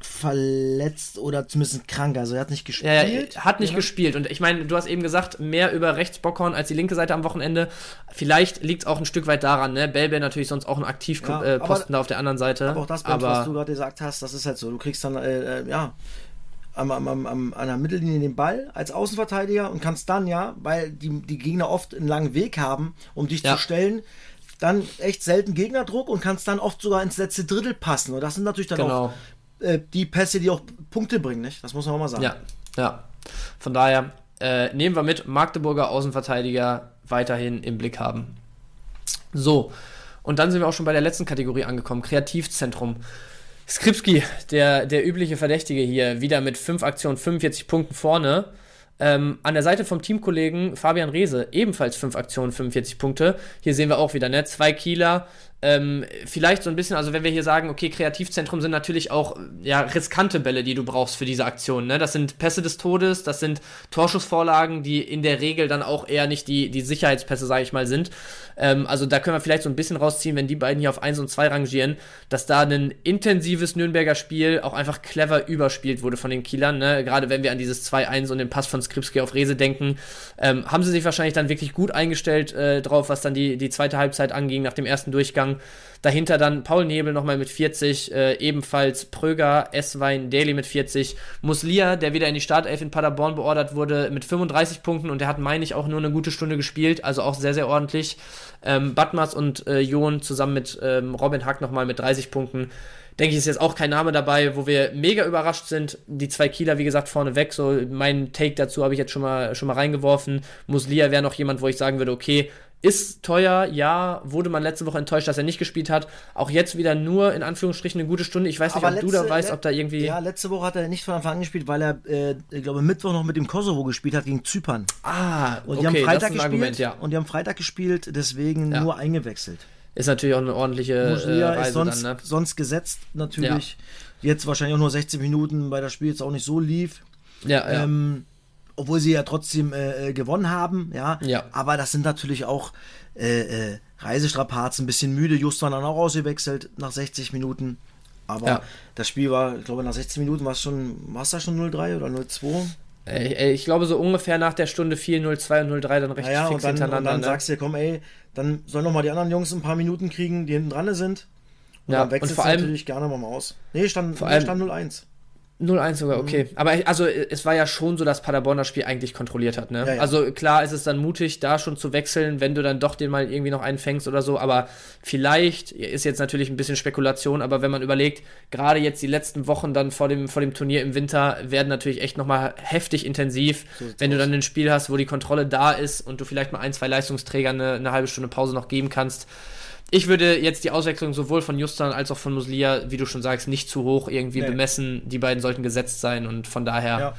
verletzt oder zumindest krank. Also er hat nicht gespielt. Ja, hat nicht Ja. gespielt. Und ich meine, du hast eben gesagt, mehr über rechts Bockhorn als die linke Seite am Wochenende. Vielleicht liegt es auch ein Stück weit daran, ne? Belbel natürlich sonst auch ein Aktivposten Ja, äh, aber- da auf der anderen Seite. Aber auch das, Mensch, was du gerade gesagt hast, das ist halt so. Du kriegst dann, äh, äh, ja, am, am, am, am, an der Mittellinie den Ball als Außenverteidiger und kannst dann, ja, weil die, die Gegner oft einen langen Weg haben, um dich Ja. zu stellen, dann echt selten Gegnerdruck und kannst dann oft sogar ins letzte Drittel passen. Und das sind natürlich dann Genau. auch äh, die Pässe, die auch Punkte bringen, nicht? Das muss man auch mal sagen. Ja, ja. Von daher, äh, nehmen wir mit. Magdeburger Außenverteidiger weiterhin im Blick haben. So, und dann sind wir auch schon bei der letzten Kategorie angekommen, Kreativzentrum. Skripski, der, der übliche Verdächtige hier, wieder mit 5 Aktionen, 45 Punkten vorne. Ähm, an der Seite vom Teamkollegen Fabian Reese ebenfalls 5 Aktionen, 45 Punkte. Hier sehen wir auch wieder, ne? Zwei Kieler, ähm, vielleicht so ein bisschen, also wenn wir hier sagen, okay, Kreativzentrum sind natürlich auch ja, riskante Bälle, die du brauchst für diese Aktion. Ne? Das sind Pässe des Todes, das sind Torschussvorlagen, die in der Regel dann auch eher nicht die, die Sicherheitspässe, sage ich mal, sind. Ähm, also da können wir vielleicht so ein bisschen rausziehen, wenn die beiden hier auf 1 und 2 rangieren, dass da ein intensives Nürnberger Spiel auch einfach clever überspielt wurde von den Kielern. Ne? Gerade wenn wir an dieses 2-1 und den Pass von Skripski auf Rese denken, ähm, haben sie sich wahrscheinlich dann wirklich gut eingestellt äh, drauf, was dann die, die zweite Halbzeit anging nach dem ersten Durchgang. Dahinter dann Paul Nebel nochmal mit 40, äh, ebenfalls Pröger, Esswein, Daly mit 40, Muslia, der wieder in die Startelf in Paderborn beordert wurde, mit 35 Punkten und der hat, meine ich, auch nur eine gute Stunde gespielt, also auch sehr, sehr ordentlich. Ähm, Batmas und äh, Jon zusammen mit ähm, Robin Hack nochmal mit 30 Punkten denke ich, ist jetzt auch kein Name dabei, wo wir mega überrascht sind. Die zwei Kieler, wie gesagt, vorne weg. So, mein Take dazu habe ich jetzt schon mal, schon mal reingeworfen. Muslia wäre noch jemand, wo ich sagen würde, okay, ist teuer, ja, wurde man letzte Woche enttäuscht, dass er nicht gespielt hat. Auch jetzt wieder nur in Anführungsstrichen eine gute Stunde. Ich weiß nicht, Aber ob letzte, du da weißt, ob da irgendwie. Ja, letzte Woche hat er nicht von Anfang an gespielt, weil er, äh, ich glaube, Mittwoch noch mit dem Kosovo gespielt hat gegen Zypern. Ah, und die okay, haben Freitag das ist ein gespielt. Argument, ja. Und die haben Freitag gespielt, deswegen Ja. nur eingewechselt. Ist natürlich auch eine ordentliche äh, Muslia Reise ist sonst, dann, ne? sonst gesetzt natürlich. Jetzt wahrscheinlich auch nur 60 Minuten, weil das Spiel jetzt auch nicht so lief. Ja, ja. Ähm, obwohl sie ja trotzdem äh, äh, gewonnen haben, ja. Ja. Aber das sind natürlich auch äh, äh, Reisestrapazen, ein bisschen müde. Justan dann auch ausgewechselt nach 60 Minuten. Aber Ja. das Spiel war, ich glaube, nach 16 Minuten war es schon, war es da schon 0-3 oder 0-2? Äh, äh, ich glaube, so ungefähr nach der Stunde 4, 0-2 und 0-3 dann recht Naja, fix und dann, und hintereinander. dann ne? sagst du, komm, ey, dann sollen noch mal die anderen Jungs ein paar Minuten kriegen, die hinten dran sind. Und Ja, dann und wechselst vor du allem- natürlich gerne mal aus. Nee, stand, Vor nee, allem- stand 0-1. 0-1 sogar, okay. Aber also es war ja schon so, dass Paderborn das Spiel eigentlich kontrolliert hat, ne? Ja, ja. Also klar ist es dann mutig, da schon zu wechseln, wenn du dann doch den mal irgendwie noch einfängst oder so, aber vielleicht ist jetzt natürlich ein bisschen Spekulation, aber wenn man überlegt, gerade jetzt die letzten Wochen dann vor dem, vor dem Turnier im Winter werden natürlich echt nochmal heftig intensiv, sieht's wenn du aus. dann ein Spiel hast, wo die Kontrolle da ist und du vielleicht mal ein, zwei Leistungsträger eine, eine halbe Stunde Pause noch geben kannst. Ich würde jetzt die Auswechslung sowohl von Justan als auch von Muslia, wie du schon sagst, nicht zu hoch irgendwie Nee. bemessen. Die beiden sollten gesetzt sein und von daher, ja,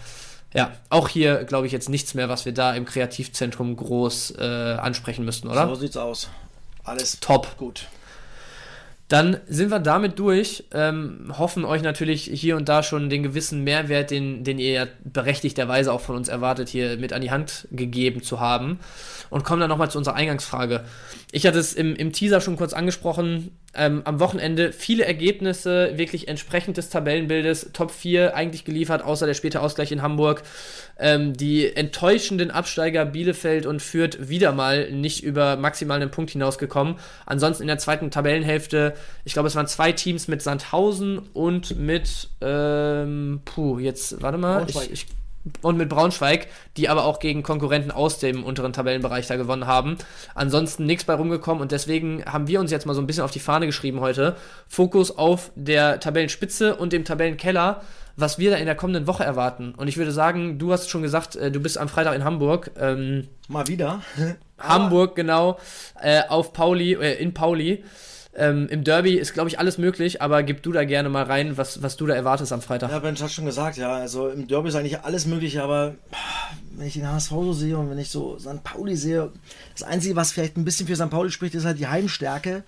Ja. auch hier glaube ich jetzt nichts mehr, was wir da im Kreativzentrum groß äh, ansprechen müssten, oder? So sieht's aus. Alles Top. gut. Dann sind wir damit durch, ähm, hoffen euch natürlich hier und da schon den gewissen Mehrwert, den, den ihr ja berechtigterweise auch von uns erwartet, hier mit an die Hand gegeben zu haben. Und kommen dann nochmal zu unserer Eingangsfrage. Ich hatte es im, im Teaser schon kurz angesprochen. Ähm, am Wochenende viele Ergebnisse, wirklich entsprechend des Tabellenbildes, Top 4 eigentlich geliefert, außer der späte Ausgleich in Hamburg. Ähm, die enttäuschenden Absteiger Bielefeld und Fürth wieder mal nicht über maximal einen Punkt hinausgekommen. Ansonsten in der zweiten Tabellenhälfte, ich glaube, es waren zwei Teams mit Sandhausen und mit, ähm, puh, jetzt, warte mal, Braunschweig. ich, ich, und mit Braunschweig, die aber auch gegen Konkurrenten aus dem unteren Tabellenbereich da gewonnen haben. Ansonsten nichts bei rumgekommen und deswegen haben wir uns jetzt mal so ein bisschen auf die Fahne geschrieben heute. Fokus auf der Tabellenspitze und dem Tabellenkeller, was wir da in der kommenden Woche erwarten. Und ich würde sagen, du hast schon gesagt, äh, du bist am Freitag in Hamburg. Ähm, Mal wieder. (laughs) Hamburg, genau, äh, auf Pauli, äh, in Pauli. Ähm, Im Derby ist, glaube ich, alles möglich, aber gib du da gerne mal rein, was, was du da erwartest am Freitag. Ja, Ben hat schon gesagt, ja, also im Derby ist eigentlich alles möglich, aber wenn ich den HSV so sehe und wenn ich so St. Pauli sehe, das Einzige, was vielleicht ein bisschen für St. Pauli spricht, ist halt die Heimstärke.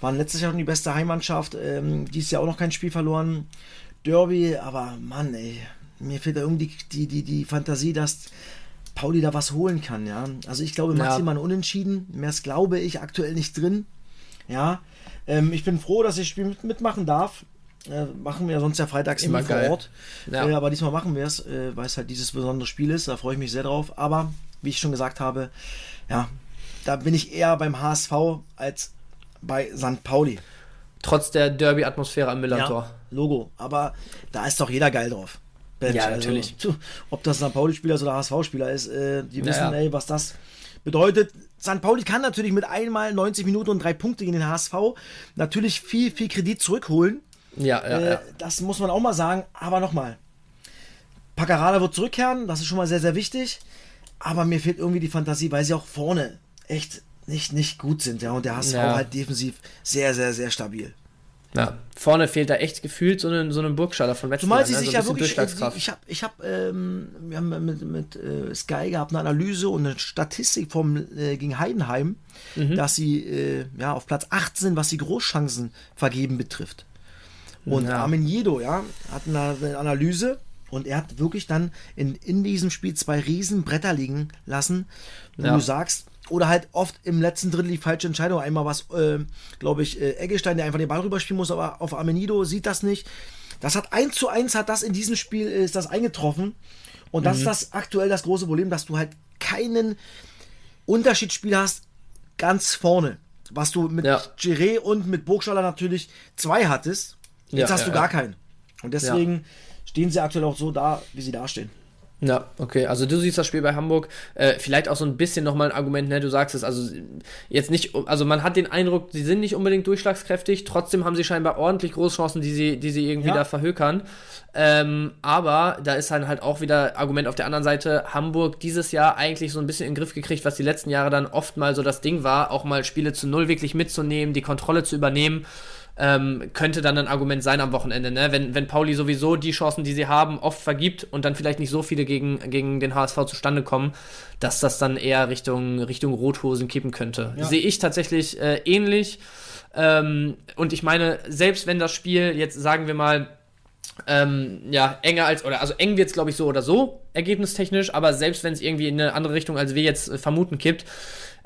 Waren letztes Jahr schon die beste Heimmannschaft, ähm, dieses Jahr auch noch kein Spiel verloren. Derby, aber Mann, ey, mir fehlt da irgendwie die, die, die Fantasie, dass Pauli da was holen kann, ja. Also ich glaube Ja. maximal unentschieden, mehr glaube ich aktuell nicht drin. Ja, ähm, ich bin froh, dass ich das Spiel mit, mitmachen darf. Äh, machen wir sonst ja freitags Immer vor geil. Ort. Ja. Äh, aber diesmal machen wir es, äh, weil es halt dieses besondere Spiel ist. Da freue ich mich sehr drauf. Aber wie ich schon gesagt habe, ja, da bin ich eher beim HSV als bei St. Pauli. Trotz der Derby-Atmosphäre am Millantor. Ja, Logo. Aber da ist doch jeder geil drauf. Mensch, Ja, natürlich. Also, (laughs) ob das St. Pauli-Spieler oder HSV-Spieler ist, äh, die wissen, ja. ey, was das bedeutet. St. Pauli kann natürlich mit einmal 90 Minuten und drei Punkte gegen den HSV natürlich viel, viel Kredit zurückholen. Ja, ja, Äh, ja. Das muss man auch mal sagen. Aber nochmal, Paccarada wird zurückkehren, das ist schon mal sehr, sehr wichtig. Aber mir fehlt irgendwie die Fantasie, weil sie auch vorne echt nicht, nicht gut sind, ja. Und der HSV Ja. halt defensiv sehr, sehr, sehr stabil. Ja, vorne fehlt da echt gefühlt so ein so eine Burgstaller von Wetzlar. Zumal sie ne? sich so ja wirklich, Durchschlagskraft. ich habe, ich hab, ähm, wir haben mit, mit äh, Sky gehabt eine Analyse und eine Statistik vom, äh, gegen Heidenheim, Mhm. dass sie äh, ja, auf Platz 8 sind, was die Großchancen vergeben betrifft. Und Ja. Armin Jedo, ja, hat eine, eine Analyse und er hat wirklich dann in, in diesem Spiel zwei riesen Bretter liegen lassen, wo Ja. du sagst, oder halt oft im letzten Drittel die falsche Entscheidung. Einmal was, äh, glaube ich, äh, Eggestein, der einfach den Ball rüberspielen muss, aber auf Armenido sieht das nicht. Das hat 1 zu 1 hat das in diesem Spiel äh, ist das eingetroffen. Und das ist das aktuell das große Problem, dass du halt keinen Unterschiedsspiel hast ganz vorne. Was du mit Ja. Giré und mit Burgstaller natürlich zwei hattest. Jetzt Ja, hast ja, du gar keinen. Und deswegen stehen sie aktuell auch so da, wie sie dastehen. Ja, okay. Also du siehst das Spiel bei Hamburg. Äh, vielleicht auch so ein bisschen nochmal ein Argument, ne? Du sagst es, also jetzt nicht, also man hat den Eindruck, sie sind nicht unbedingt durchschlagskräftig, trotzdem haben sie scheinbar ordentlich Großchancen, die sie, die sie irgendwie Ja. da verhökern. Ähm, aber da ist dann halt auch wieder Argument auf der anderen Seite, Hamburg dieses Jahr eigentlich so ein bisschen in den Griff gekriegt, was die letzten Jahre dann oft mal so das Ding war, auch mal Spiele zu null wirklich mitzunehmen, die Kontrolle zu übernehmen ähm, könnte dann ein Argument sein am Wochenende, ne? Wenn, wenn Pauli sowieso die Chancen, die sie haben, oft vergibt und dann vielleicht nicht so viele gegen, gegen den HSV zustande kommen, dass das dann eher Richtung, Richtung Rothosen kippen könnte. Ja. Sehe ich tatsächlich äh, ähnlich. Ähm, und ich meine, selbst wenn das Spiel jetzt, sagen wir mal, ähm, ja, enger als, oder also eng wird es, glaube ich, so oder so, ergebnistechnisch, aber selbst wenn es irgendwie in eine andere Richtung, als wir jetzt äh, vermuten, kippt,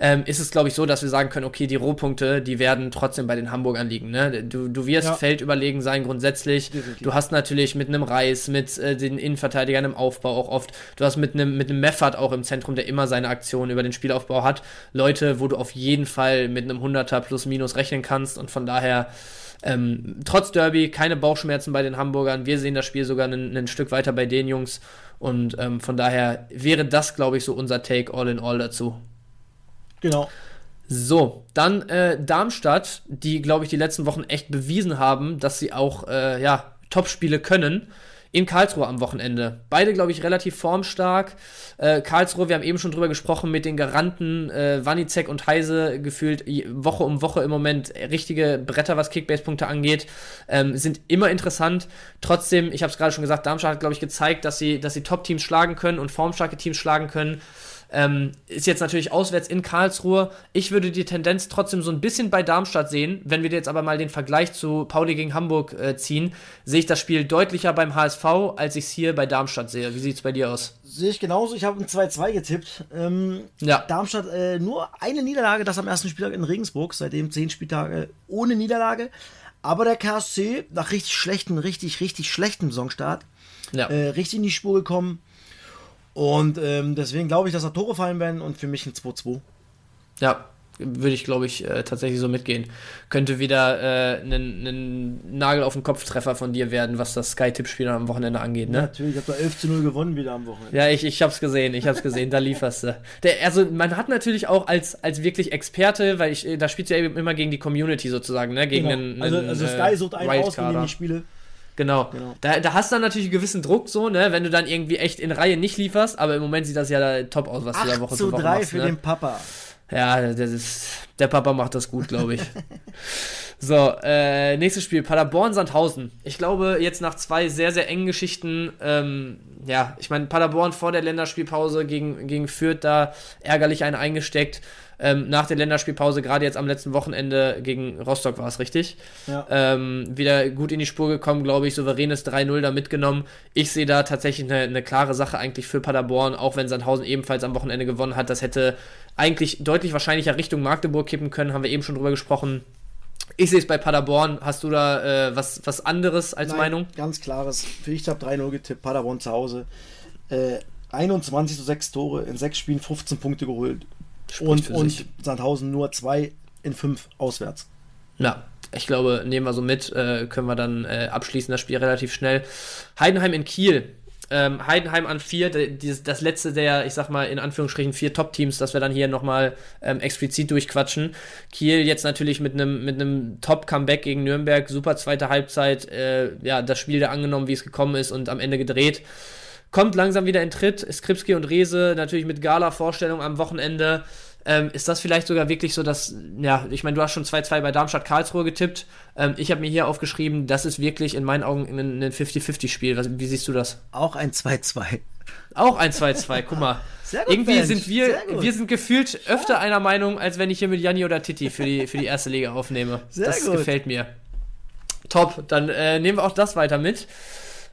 ähm, ist es, glaube ich, so, dass wir sagen können, okay, die Rohpunkte, die werden trotzdem bei den Hamburgern liegen. Ne? Du, du wirst Ja. feldüberlegen sein, grundsätzlich. Definitiv. Du hast natürlich mit einem Reis, mit äh, den Innenverteidigern im Aufbau auch oft, du hast mit einem mit einem Meffert auch im Zentrum, der immer seine Aktionen über den Spielaufbau hat, Leute, wo du auf jeden Fall mit einem 100er plus minus rechnen kannst und von daher ähm, trotz Derby keine Bauchschmerzen bei den Hamburgern. Wir sehen das Spiel sogar ein, ein Stück weiter bei den Jungs. Und ähm, von daher wäre das, glaube ich, so unser Take all in all dazu. Genau. So, dann äh, Darmstadt, die, glaube ich, die letzten Wochen echt bewiesen haben, dass sie auch äh, ja, Top-Spiele können. In Karlsruhe am Wochenende. Beide, glaube ich, relativ formstark. Äh, Karlsruhe, wir haben eben schon drüber gesprochen, mit den Garanten äh, Wanizek und Heise gefühlt Woche um Woche im Moment richtige Bretter, was Kickbase-Punkte angeht, ähm, sind immer interessant. Trotzdem, ich habe es gerade schon gesagt, Darmstadt hat, glaube ich, gezeigt, dass sie, dass sie Top-Teams schlagen können und formstarke Teams schlagen können. Ähm, ist jetzt natürlich auswärts in Karlsruhe. Ich würde die Tendenz trotzdem so ein bisschen bei Darmstadt sehen. Wenn wir jetzt aber mal den Vergleich zu Pauli gegen Hamburg äh, ziehen, sehe ich das Spiel deutlicher beim HSV, als ich es hier bei Darmstadt sehe. Wie sieht es bei dir aus? Sehe ich genauso. Ich habe ein 2-2 getippt. Ähm, Ja. Darmstadt äh, nur eine Niederlage, das am ersten Spieltag in Regensburg, seitdem zehn Spieltage ohne Niederlage. Aber der KSC, nach richtig schlechten, richtig, richtig schlechtem Saisonstart, Ja. äh, richtig in die Spur gekommen. Und ähm, deswegen glaube ich, dass da Tore fallen werden und für mich ein 2-2. Ja, würde ich, glaube ich, äh, tatsächlich so mitgehen. Könnte wieder äh, ein Nagel auf den Kopftreffer von dir werden, was das Sky-Tippspiel am Wochenende angeht, ne? Natürlich, ich habe da 11 zu 0 gewonnen wieder am Wochenende. Ja, ich, ich hab's gesehen, ich hab's gesehen, da lieferst du. Der, also man hat natürlich auch als, als wirklich Experte, weil ich, äh, da spielst du ja eben immer gegen die Community sozusagen, ne? Gegen Genau. einen, also, einen, also äh, Sky sucht einen aus, Wildcarder. denen ich spiele. Genau. Genau. Da, da hast du dann natürlich einen gewissen Druck so, ne? Wenn du dann irgendwie echt in Reihe nicht lieferst, aber im Moment sieht das ja da top aus, was du da 8 Woche zu Woche 3 machst, für ne? den Papa. Ja, das ist, der Papa macht das gut, glaube ich. (laughs) so, äh, nächstes Spiel, Paderborn-Sandhausen. Ich glaube, jetzt nach zwei sehr, sehr engen Geschichten, ähm, ja, ich meine, Paderborn vor der Länderspielpause gegen, gegen Fürth da ärgerlich einen eingesteckt. Ähm, nach der Länderspielpause, gerade jetzt am letzten Wochenende gegen Rostock war es richtig. Ja. Ähm, wieder gut in die Spur gekommen, glaube ich, souveränes 3-0 da mitgenommen. Ich sehe da tatsächlich eine, eine klare Sache eigentlich für Paderborn, auch wenn Sandhausen ebenfalls am Wochenende gewonnen hat. Das hätte eigentlich deutlich wahrscheinlicher Richtung Magdeburg kippen können, haben wir eben schon drüber gesprochen. Ich sehe es bei Paderborn. Hast du da äh, was, was anderes als Nein, Meinung? Ganz klares. Für ich habe 3-0 getippt, Paderborn zu Hause. Äh, 21 zu 6 Tore, in 6 Spielen 15 Punkte geholt. Spricht Und, und sich. Sandhausen nur 2 in 5 auswärts. Ja, ich glaube, nehmen wir so mit, äh, können wir dann äh, abschließen, das Spiel relativ schnell. Heidenheim in Kiel. Ähm, Heidenheim an vier, d- dieses, das letzte der, ich sag mal, in Anführungsstrichen vier Top-Teams, das wir dann hier nochmal ähm, explizit durchquatschen. Kiel jetzt natürlich mit einem mit einem Top-Comeback gegen Nürnberg, super zweite Halbzeit, äh, ja, das Spiel da angenommen, wie es gekommen ist und am Ende gedreht. Kommt langsam wieder in Tritt. Skripski und Rese natürlich mit Gala-Vorstellung am Wochenende. Ähm, ist das vielleicht sogar wirklich so, dass, ja, ich meine, du hast schon 2-2 bei Darmstadt-Karlsruhe getippt. Ähm, ich habe mir hier aufgeschrieben, das ist wirklich in meinen Augen ein, ein 50-50-Spiel. Wie siehst du das? Auch ein 2-2. Auch ein 2-2, guck mal. (laughs) Sehr gut, Irgendwie Mensch. sind wir, wir sind gefühlt öfter einer Meinung, als wenn ich hier mit Janni oder Titi für die, für die erste Liga aufnehme. Sehr das gut. gefällt mir. Top, dann äh, nehmen wir auch das weiter mit.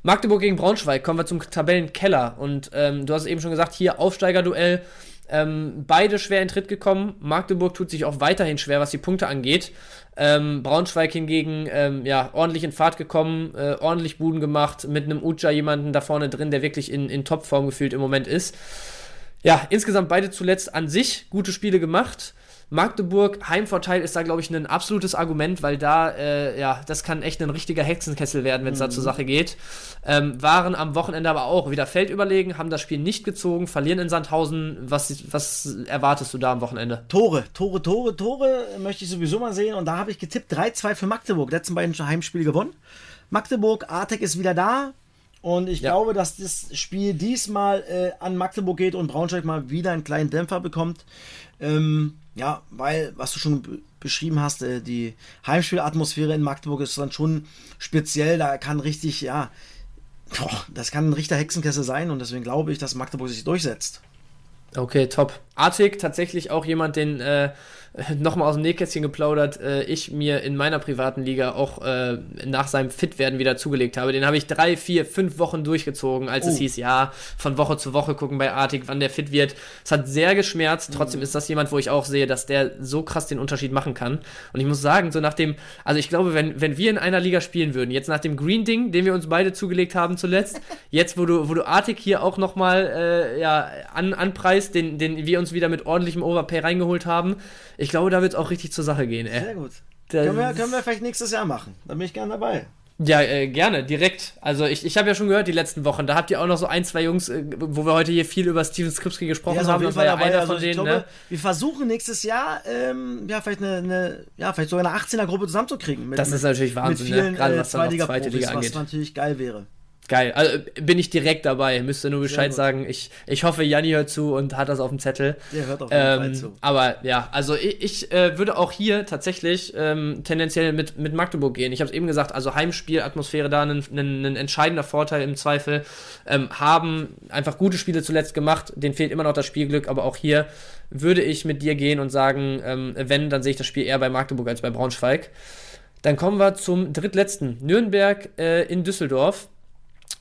Magdeburg gegen Braunschweig, kommen wir zum Tabellenkeller. Und ähm, du hast eben schon gesagt, hier Aufsteigerduell. Ähm, beide schwer in Tritt gekommen. Magdeburg tut sich auch weiterhin schwer, was die Punkte angeht. Ähm, Braunschweig hingegen, ähm, ja, ordentlich in Fahrt gekommen, äh, ordentlich Buden gemacht, mit einem Uja jemanden da vorne drin, der wirklich in, in Topform gefühlt im Moment ist. Ja, insgesamt beide zuletzt an sich gute Spiele gemacht. Magdeburg, Heimvorteil ist da, glaube ich, ein absolutes Argument, weil da, äh, ja, das kann echt ein richtiger Hexenkessel werden, wenn es mhm. da zur Sache geht. Ähm, waren am Wochenende aber auch wieder feldüberlegen, haben das Spiel nicht gezogen, verlieren in Sandhausen. Was, was erwartest du da am Wochenende? Tore, Tore, Tore, Tore möchte ich sowieso mal sehen. Und da habe ich getippt 3-2 für Magdeburg. Letzten beiden Heimspiele gewonnen. Magdeburg, Artek ist wieder da. Und ich ja. glaube, dass das Spiel diesmal äh, an Magdeburg geht und Braunschweig mal wieder einen kleinen Dämpfer bekommt. Ähm, ja, weil, was du schon beschrieben hast, äh, die Heimspielatmosphäre in Magdeburg ist dann schon speziell. Da kann richtig, ja, boah, das kann ein richter Hexenkessel sein und deswegen glaube ich, dass Magdeburg sich durchsetzt. Okay, top. Artig, tatsächlich auch jemand, den äh, (laughs) nochmal aus dem Nähkästchen geplaudert, äh, ich mir in meiner privaten Liga auch äh, nach seinem Fitwerden wieder zugelegt habe. Den habe ich drei, vier, fünf Wochen durchgezogen, als oh. es hieß, ja, von Woche zu Woche gucken bei Artig, wann der fit wird. Es hat sehr geschmerzt. Trotzdem mhm. ist das jemand, wo ich auch sehe, dass der so krass den Unterschied machen kann. Und ich muss sagen, so nach dem, also ich glaube, wenn, wenn wir in einer Liga spielen würden, jetzt nach dem Green-Ding, den wir uns beide zugelegt haben zuletzt, (laughs) jetzt, wo du, wo du Artig hier auch nochmal äh, ja, an, anpreist, den, den wir uns wieder mit ordentlichem Overpay reingeholt haben, ich glaube, da wird es auch richtig zur Sache gehen, ey. Sehr gut. können, wir, können wir vielleicht nächstes Jahr machen. Da bin ich gerne dabei. Ja, äh, gerne, direkt. Also ich, ich habe ja schon gehört die letzten Wochen, da habt ihr auch noch so ein, zwei Jungs, äh, wo wir heute hier viel über Steven Skripski gesprochen ja, haben. Das war ja einer also von denen. Glaube, ne? Wir versuchen nächstes Jahr ähm, ja vielleicht eine, eine, ja vielleicht sogar eine 18er Gruppe zusammenzukriegen. Mit, das ist natürlich Wahnsinn, mit vielen, ne? gerade was äh, dann zweite Liga angeht. Was natürlich geil wäre. Geil. Also bin ich direkt dabei. Müsste nur Bescheid sagen. Ich, ich hoffe, Janni hört zu und hat das auf dem Zettel. Der hört auf jeden ähm, Fall zu. Aber ja, also ich, ich äh, würde auch hier tatsächlich ähm, tendenziell mit, mit Magdeburg gehen. Ich habe es eben gesagt, also Heimspielatmosphäre da ein entscheidender Vorteil im Zweifel. Ähm, haben einfach gute Spiele zuletzt gemacht. Denen fehlt immer noch das Spielglück, aber auch hier würde ich mit dir gehen und sagen, ähm, wenn, dann sehe ich das Spiel eher bei Magdeburg als bei Braunschweig. Dann kommen wir zum drittletzten. Nürnberg äh, in Düsseldorf.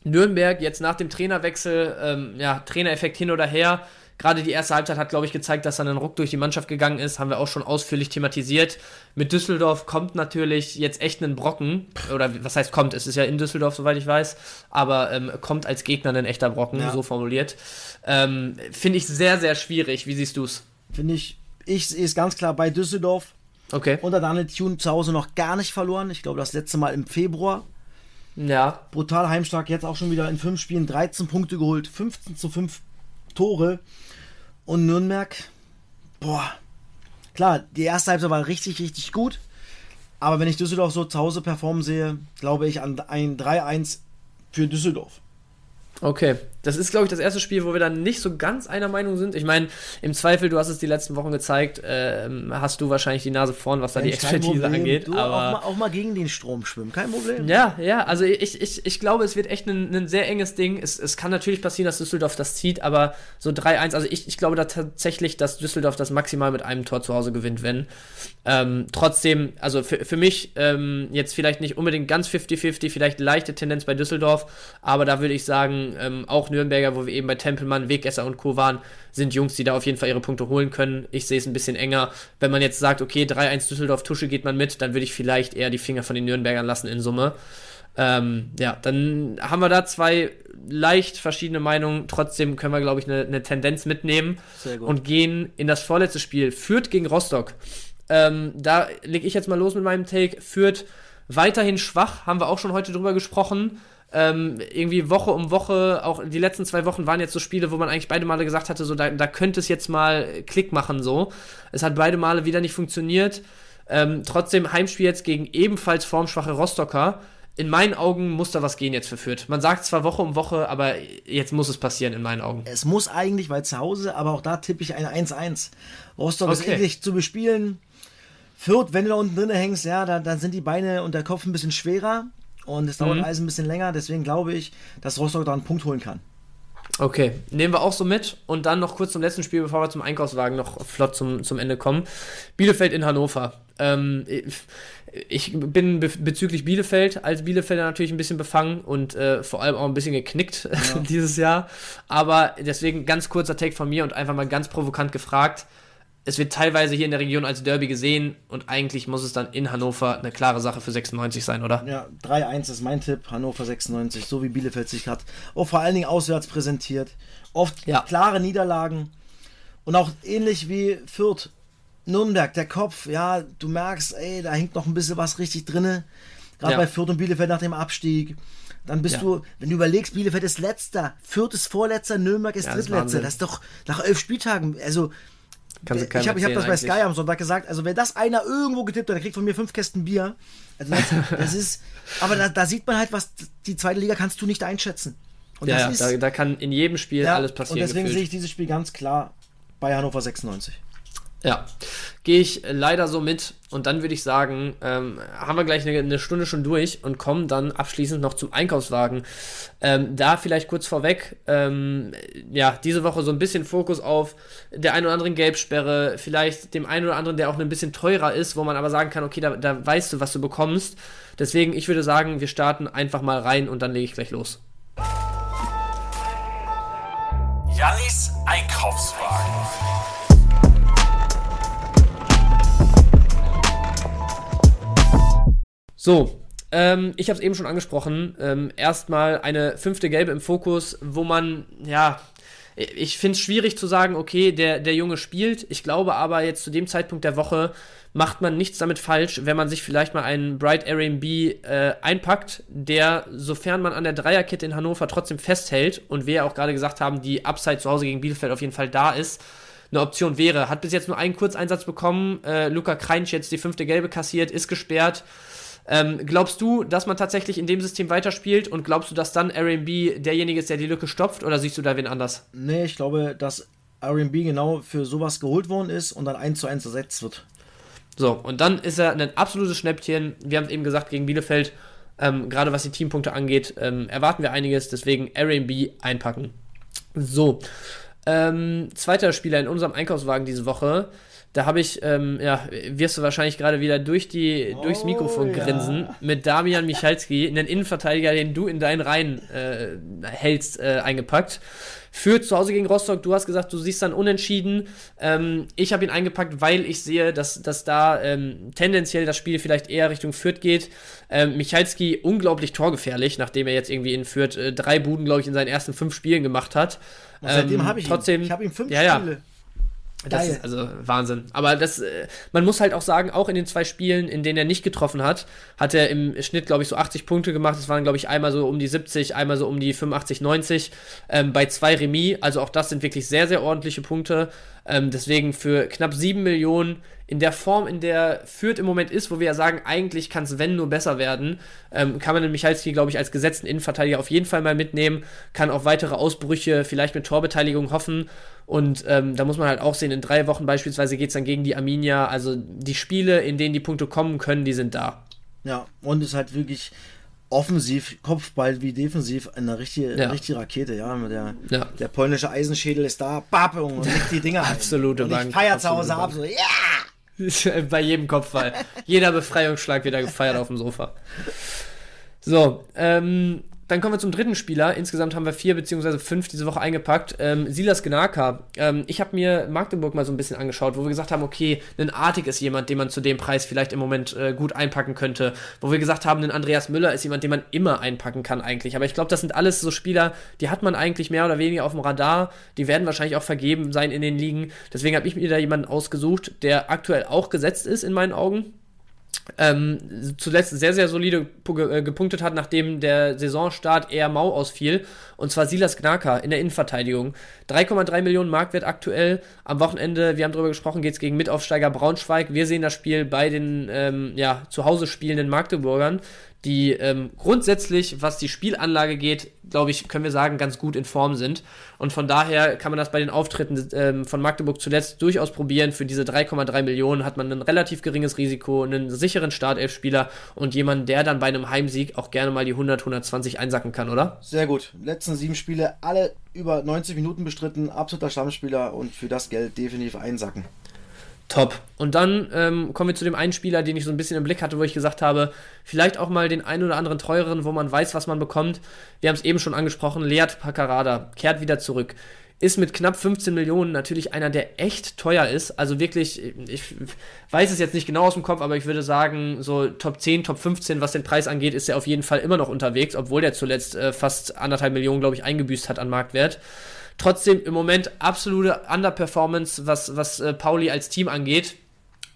Nürnberg jetzt nach dem Trainerwechsel, ähm, ja, Trainereffekt hin oder her. Gerade die erste Halbzeit hat, glaube ich, gezeigt, dass dann ein Ruck durch die Mannschaft gegangen ist. Haben wir auch schon ausführlich thematisiert. Mit Düsseldorf kommt natürlich jetzt echt ein Brocken. Oder was heißt kommt? Es ist ja in Düsseldorf, soweit ich weiß. Aber ähm, kommt als Gegner ein echter Brocken, ja. so formuliert. Ähm, Finde ich sehr, sehr schwierig. Wie siehst du es? Finde ich, ich sehe es ganz klar bei Düsseldorf. Okay. Unter Daniel Thune zu Hause noch gar nicht verloren. Ich glaube, das letzte Mal im Februar. Ja. Brutal heimstark, jetzt auch schon wieder in fünf Spielen 13 Punkte geholt, 15 zu 5 Tore. Und Nürnberg, boah, klar, die erste Halbzeit war richtig, richtig gut. Aber wenn ich Düsseldorf so zu Hause performen sehe, glaube ich an ein 3-1 für Düsseldorf. Okay, das ist, glaube ich, das erste Spiel, wo wir dann nicht so ganz einer Meinung sind. Ich meine, im Zweifel, du hast es die letzten Wochen gezeigt, äh, hast du wahrscheinlich die Nase vorn, was da ja, die Expertise angeht. Du, aber auch mal, auch mal, gegen den Strom schwimmen, kein Problem. Ja, ja, also ich, ich, ich glaube, es wird echt ein, ein sehr enges Ding. Es, es kann natürlich passieren, dass Düsseldorf das zieht, aber so 3-1, also ich, ich glaube da tatsächlich, dass Düsseldorf das maximal mit einem Tor zu Hause gewinnt, wenn. Ähm, trotzdem, also für, für mich ähm, jetzt vielleicht nicht unbedingt ganz 50-50, vielleicht leichte Tendenz bei Düsseldorf, aber da würde ich sagen, ähm, auch Nürnberger, wo wir eben bei Tempelmann, Wegesser und Co. waren, sind Jungs, die da auf jeden Fall ihre Punkte holen können. Ich sehe es ein bisschen enger. Wenn man jetzt sagt, okay, 3-1 Düsseldorf, Tusche geht man mit, dann würde ich vielleicht eher die Finger von den Nürnbergern lassen in Summe. Ähm, ja, dann haben wir da zwei leicht verschiedene Meinungen. Trotzdem können wir, glaube ich, eine, eine Tendenz mitnehmen und gehen in das vorletzte Spiel. Fürth gegen Rostock. Ähm, da lege ich jetzt mal los mit meinem Take. Führt weiterhin schwach, haben wir auch schon heute drüber gesprochen. Ähm, irgendwie Woche um Woche, auch die letzten zwei Wochen waren jetzt so Spiele, wo man eigentlich beide Male gesagt hatte, so da, da könnte es jetzt mal Klick machen, so. Es hat beide Male wieder nicht funktioniert. Ähm, trotzdem Heimspiel jetzt gegen ebenfalls formschwache Rostocker in meinen Augen muss da was gehen jetzt für Fürth. Man sagt zwar Woche um Woche, aber jetzt muss es passieren in meinen Augen. Es muss eigentlich, weil zu Hause, aber auch da tippe ich ein 1-1. Rostock okay. ist endlich zu bespielen. Fürth, wenn du da unten drin hängst, ja, dann, dann sind die Beine und der Kopf ein bisschen schwerer und es dauert mhm. alles ein bisschen länger. Deswegen glaube ich, dass Rostock da einen Punkt holen kann. Okay, nehmen wir auch so mit. Und dann noch kurz zum letzten Spiel, bevor wir zum Einkaufswagen noch flott zum, zum Ende kommen. Bielefeld in Hannover. Ähm, ich bin be bezüglich Bielefeld als Bielefelder natürlich ein bisschen befangen und äh, vor allem auch ein bisschen geknickt (laughs) ja. dieses Jahr. Aber deswegen ganz kurzer Take von mir und einfach mal ganz provokant gefragt es wird teilweise hier in der Region als Derby gesehen und eigentlich muss es dann in Hannover eine klare Sache für 96 sein, oder? Ja, 3-1 ist mein Tipp, Hannover 96, so wie Bielefeld sich hat. Auch vor allen Dingen auswärts präsentiert. Oft ja. klare Niederlagen und auch ähnlich wie Fürth. Nürnberg, der Kopf, ja, du merkst, ey, da hängt noch ein bisschen was richtig drinne. Gerade ja. bei Fürth und Bielefeld nach dem Abstieg. Dann bist ja. du, wenn du überlegst, Bielefeld ist letzter, Fürth ist vorletzter, Nürnberg ist drittletzter. Das ist doch nach elf Spieltagen, also Kannst ich habe hab das bei Sky am Sonntag gesagt. Also, wer das einer irgendwo getippt hat, der kriegt von mir fünf Kästen Bier. Also, das, (laughs) das ist, aber da, da, sieht man halt, was die zweite Liga kannst du nicht einschätzen. Und ja, ist, da, da, kann in jedem Spiel ja, alles passieren. Und deswegen gefühlt. sehe ich dieses Spiel ganz klar bei Hannover 96. Ja, gehe ich leider so mit. Und dann würde ich sagen, ähm, haben wir gleich eine, eine, Stunde schon durch und kommen dann abschließend noch zum Einkaufswagen. Ähm, da vielleicht kurz vorweg, ähm, ja, diese Woche so ein bisschen Fokus auf der einen oder anderen Gelbsperre, vielleicht dem einen oder anderen, der auch ein bisschen teurer ist, wo man aber sagen kann, okay, da, da weißt du, was du bekommst. Deswegen, ich würde sagen, wir starten einfach mal rein und dann lege ich gleich los. Jannis Einkaufswagen. So, ähm, ich habe es eben schon angesprochen. Ähm, erstmal eine fünfte Gelbe im Fokus, wo man, ja, ich finde es schwierig zu sagen, okay, der, der Junge spielt. Ich glaube aber jetzt zu dem Zeitpunkt der Woche macht man nichts damit falsch, wenn man sich vielleicht mal einen Bright Airbnb äh, einpackt, der, sofern man an der Dreierkette in Hannover trotzdem festhält und wir ja auch gerade gesagt haben, die Upside zu Hause gegen Bielefeld auf jeden Fall da ist, eine Option wäre. Hat bis jetzt nur einen Kurzeinsatz bekommen. Äh, Luca Kreinsch jetzt die fünfte Gelbe kassiert, ist gesperrt. Ähm, glaubst du, dass man tatsächlich in dem System weiterspielt und glaubst du, dass dann RB derjenige ist, der die Lücke stopft oder siehst du da wen anders? Nee, ich glaube, dass RB genau für sowas geholt worden ist und dann eins zu eins ersetzt wird. So, und dann ist er ein absolutes Schnäppchen. Wir haben es eben gesagt, gegen Bielefeld, ähm, gerade was die Teampunkte angeht, ähm, erwarten wir einiges, deswegen RB einpacken. So, ähm, zweiter Spieler in unserem Einkaufswagen diese Woche da habe ich, ähm, ja, wirst du wahrscheinlich gerade wieder durch die, oh, durchs Mikrofon grinsen, ja. mit Damian Michalski, einen Innenverteidiger, den du in deinen Reihen äh, hältst, äh, eingepackt. Führt zu Hause gegen Rostock, du hast gesagt, du siehst dann unentschieden. Ähm, ich habe ihn eingepackt, weil ich sehe, dass, dass da ähm, tendenziell das Spiel vielleicht eher Richtung Fürth geht. Ähm, Michalski unglaublich torgefährlich, nachdem er jetzt irgendwie in Fürth äh, drei Buden, glaube ich, in seinen ersten fünf Spielen gemacht hat. Und seitdem ähm, habe ich trotzdem, ihn. Ich habe ihn fünf ja, Spiele. Ja. Das ist also Wahnsinn. Aber das, äh, man muss halt auch sagen, auch in den zwei Spielen, in denen er nicht getroffen hat, hat er im Schnitt, glaube ich, so 80 Punkte gemacht. Das waren, glaube ich, einmal so um die 70, einmal so um die 85, 90. Ähm, bei zwei Remis, also auch das sind wirklich sehr, sehr ordentliche Punkte. Ähm, deswegen für knapp 7 Millionen in der Form, in der Fürth im Moment ist, wo wir ja sagen, eigentlich kann es, wenn nur besser werden, ähm, kann man den Michalski, glaube ich, als gesetzten Innenverteidiger auf jeden Fall mal mitnehmen, kann auf weitere Ausbrüche, vielleicht mit Torbeteiligung hoffen. Und ähm, da muss man halt auch sehen, in drei Wochen beispielsweise geht es dann gegen die Arminia. Also die Spiele, in denen die Punkte kommen können, die sind da. Ja, und es ist halt wirklich offensiv, Kopfball wie defensiv eine richtige, ja. richtige Rakete, ja. Der, ja. der polnische Eisenschädel ist da, bap, und legt die Dinger (laughs) Absolute ein. Und ich feier zu Hause ab, so, ja! (laughs) Bei jedem Kopfball. Jeder Befreiungsschlag wieder gefeiert auf dem Sofa. So, ähm, dann kommen wir zum dritten Spieler. Insgesamt haben wir vier beziehungsweise fünf diese Woche eingepackt. Ähm, Silas Gnaka. Ähm, ich habe mir Magdeburg mal so ein bisschen angeschaut, wo wir gesagt haben, okay, ein Artig ist jemand, den man zu dem Preis vielleicht im Moment äh, gut einpacken könnte. Wo wir gesagt haben, ein Andreas Müller ist jemand, den man immer einpacken kann eigentlich. Aber ich glaube, das sind alles so Spieler, die hat man eigentlich mehr oder weniger auf dem Radar. Die werden wahrscheinlich auch vergeben sein in den Ligen. Deswegen habe ich mir da jemanden ausgesucht, der aktuell auch gesetzt ist in meinen Augen ähm, zuletzt sehr, sehr solide äh, gepunktet hat, nachdem der Saisonstart eher mau ausfiel. Und zwar Silas Gnaka in der Innenverteidigung. 3,3 Millionen Marktwert aktuell. Am Wochenende, wir haben darüber gesprochen, geht es gegen Mitaufsteiger Braunschweig. Wir sehen das Spiel bei den ähm, ja, zu Hause spielenden Magdeburgern. Die ähm, grundsätzlich, was die Spielanlage geht, glaube ich, können wir sagen, ganz gut in Form sind. Und von daher kann man das bei den Auftritten ähm, von Magdeburg zuletzt durchaus probieren. Für diese 3,3 Millionen hat man ein relativ geringes Risiko, einen sicheren Startelf-Spieler und jemanden, der dann bei einem Heimsieg auch gerne mal die 100, 120 einsacken kann, oder? Sehr gut. Letzten sieben Spiele alle über 90 Minuten bestritten, absoluter Stammspieler und für das Geld definitiv einsacken. Top. Und dann ähm, kommen wir zu dem einen Spieler, den ich so ein bisschen im Blick hatte, wo ich gesagt habe, vielleicht auch mal den einen oder anderen teureren, wo man weiß, was man bekommt. Wir haben es eben schon angesprochen, Leat Paccarada kehrt wieder zurück. Ist mit knapp 15 Millionen natürlich einer, der echt teuer ist. Also wirklich, ich weiß es jetzt nicht genau aus dem Kopf, aber ich würde sagen, so Top 10, Top 15, was den Preis angeht, ist er auf jeden Fall immer noch unterwegs, obwohl der zuletzt äh, fast anderthalb Millionen, glaube ich, eingebüßt hat an Marktwert. Trotzdem im Moment absolute Underperformance, was, was äh, Pauli als Team angeht.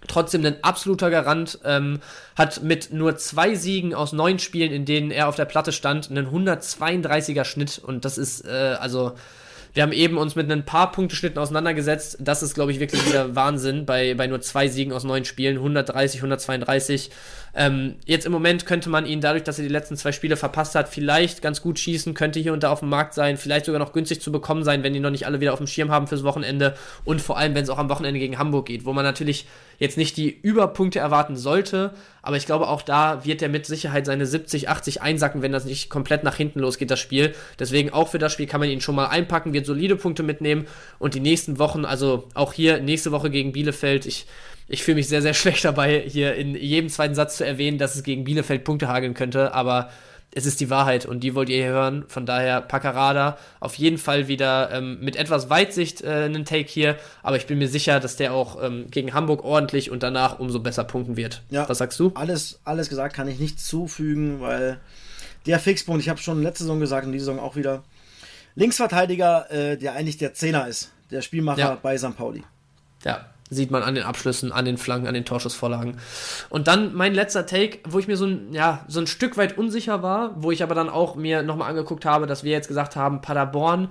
Trotzdem ein absoluter Garant, ähm, hat mit nur zwei Siegen aus neun Spielen, in denen er auf der Platte stand, einen 132er Schnitt und das ist, äh, also, wir haben eben uns mit ein paar Punkteschnitten auseinandergesetzt. Das ist, glaube ich, wirklich wieder Wahnsinn bei, bei nur zwei Siegen aus neun Spielen. 130, 132. Ähm, jetzt im Moment könnte man ihn dadurch, dass er die letzten zwei Spiele verpasst hat, vielleicht ganz gut schießen, könnte hier und da auf dem Markt sein, vielleicht sogar noch günstig zu bekommen sein, wenn die noch nicht alle wieder auf dem Schirm haben fürs Wochenende und vor allem, wenn es auch am Wochenende gegen Hamburg geht, wo man natürlich jetzt nicht die Überpunkte erwarten sollte, aber ich glaube auch da wird er mit Sicherheit seine 70, 80 einsacken, wenn das nicht komplett nach hinten losgeht, das Spiel. Deswegen auch für das Spiel kann man ihn schon mal einpacken, wird solide Punkte mitnehmen und die nächsten Wochen, also auch hier nächste Woche gegen Bielefeld, ich ich fühle mich sehr, sehr (laughs) schlecht dabei, hier in jedem zweiten Satz zu erwähnen, dass es gegen Bielefeld Punkte hageln könnte, aber es ist die Wahrheit und die wollt ihr hier hören. Von daher Paccarada auf jeden Fall wieder ähm, mit etwas Weitsicht äh, einen Take hier, aber ich bin mir sicher, dass der auch ähm, gegen Hamburg ordentlich und danach umso besser punkten wird. Ja, Was sagst du? Alles, alles gesagt, kann ich nichts zufügen, weil der Fixpunkt, ich habe schon letzte Saison gesagt und diese Saison auch wieder, Linksverteidiger, äh, der eigentlich der Zehner ist, der Spielmacher Ja. bei St. Pauli. Ja, sieht man an den Abschlüssen, an den Flanken, an den Torschussvorlagen. Und dann mein letzter Take, wo ich mir so ein, ja, so ein Stück weit unsicher war, wo ich aber dann auch mir nochmal angeguckt habe, dass wir jetzt gesagt haben, Paderborn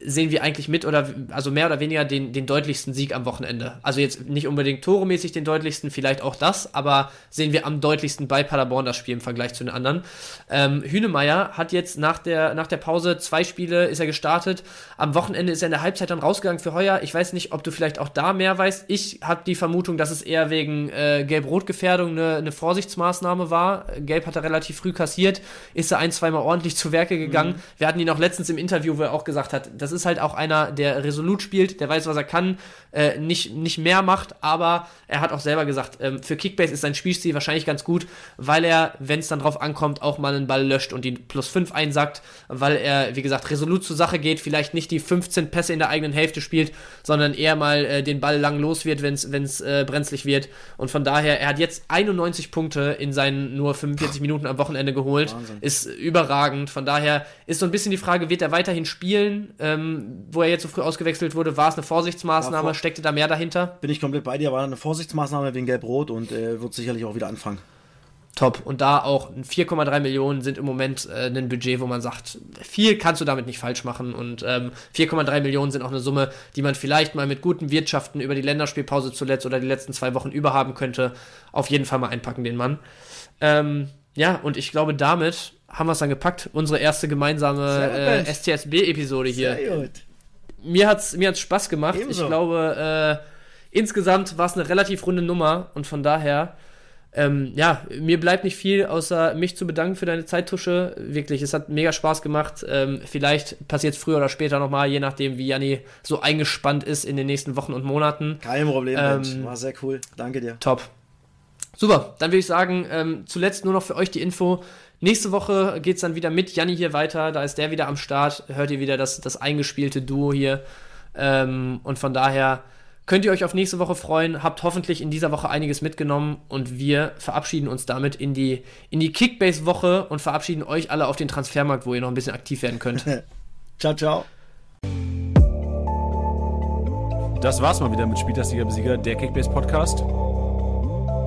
sehen wir eigentlich mit oder also mehr oder weniger den, den deutlichsten Sieg am Wochenende. Also jetzt nicht unbedingt toremäßig den deutlichsten, vielleicht auch das, aber sehen wir am deutlichsten bei Paderborn das Spiel im Vergleich zu den anderen. Ähm, Hünemeyer hat jetzt nach der, nach der Pause zwei Spiele ist er gestartet. Am Wochenende ist er in der Halbzeit dann rausgegangen für Heuer. Ich weiß nicht, ob du vielleicht auch da mehr weißt. Ich habe die Vermutung, dass es eher wegen äh, Gelb-Rot-Gefährdung eine, eine Vorsichtsmaßnahme war. Gelb hat er relativ früh kassiert, ist er ein, zweimal ordentlich zu Werke gegangen. Wir hatten ihn auch letztens im Interview, wo er auch gesagt hat, das ist halt auch einer, der resolut spielt, der weiß, was er kann, äh, nicht, nicht mehr macht, aber er hat auch selber gesagt, ähm, für Kickbase ist sein Spielstil wahrscheinlich ganz gut, weil er, wenn es dann drauf ankommt, auch mal einen Ball löscht und die plus 5 einsackt, weil er, wie gesagt, resolut zur Sache geht, vielleicht nicht die 15 Pässe in der eigenen Hälfte spielt, sondern eher mal äh, den Ball lang los wird, wenn es äh, brenzlig wird. Und von daher, er hat jetzt 91 Punkte in seinen nur 45 Minuten am Wochenende geholt. Wahnsinn. Ist überragend. Von daher ist so ein bisschen die Frage, wird er weiterhin spielen? Ähm, wo er jetzt so früh ausgewechselt wurde, war es eine Vorsichtsmaßnahme? Vor- Steckte da mehr dahinter? Bin ich komplett bei dir, war eine Vorsichtsmaßnahme wegen Gelb-Rot und äh, wird sicherlich auch wieder anfangen. Top. Und da auch 4,3 Millionen sind im Moment äh, ein Budget, wo man sagt, viel kannst du damit nicht falsch machen. Und ähm, 4,3 Millionen sind auch eine Summe, die man vielleicht mal mit guten Wirtschaften über die Länderspielpause zuletzt oder die letzten zwei Wochen überhaben könnte. Auf jeden Fall mal einpacken, den Mann. Ähm, ja, und ich glaube, damit haben wir es dann gepackt. Unsere erste gemeinsame äh. STSB-Episode hier. Sehr gut. mir hat's mir hat's Spaß gemacht. Ebenso. Ich glaube, äh, insgesamt war es eine relativ runde Nummer und von daher, ähm, ja, mir bleibt nicht viel, außer mich zu bedanken für deine Zeittusche. Wirklich, es hat mega Spaß gemacht. Ähm, vielleicht passiert es früher oder später nochmal, je nachdem, wie Janni so eingespannt ist in den nächsten Wochen und Monaten. Kein Problem, Ähm, Mensch. War sehr cool. Danke dir. Top. Super, dann würde ich sagen, ähm, zuletzt nur noch für euch die Info. Nächste Woche geht's dann wieder mit Janni hier weiter. Da ist der wieder am Start. Hört ihr wieder das, das eingespielte Duo hier. Ähm, und von daher könnt ihr euch auf nächste Woche freuen. Habt hoffentlich in dieser Woche einiges mitgenommen. Und wir verabschieden uns damit in die, in die Kickbase-Woche und verabschieden euch alle auf den Transfermarkt, wo ihr noch ein bisschen aktiv werden könnt. (laughs) Ciao, ciao. Das war's mal wieder mit Spieltagssieger Besieger, der Kickbase Podcast.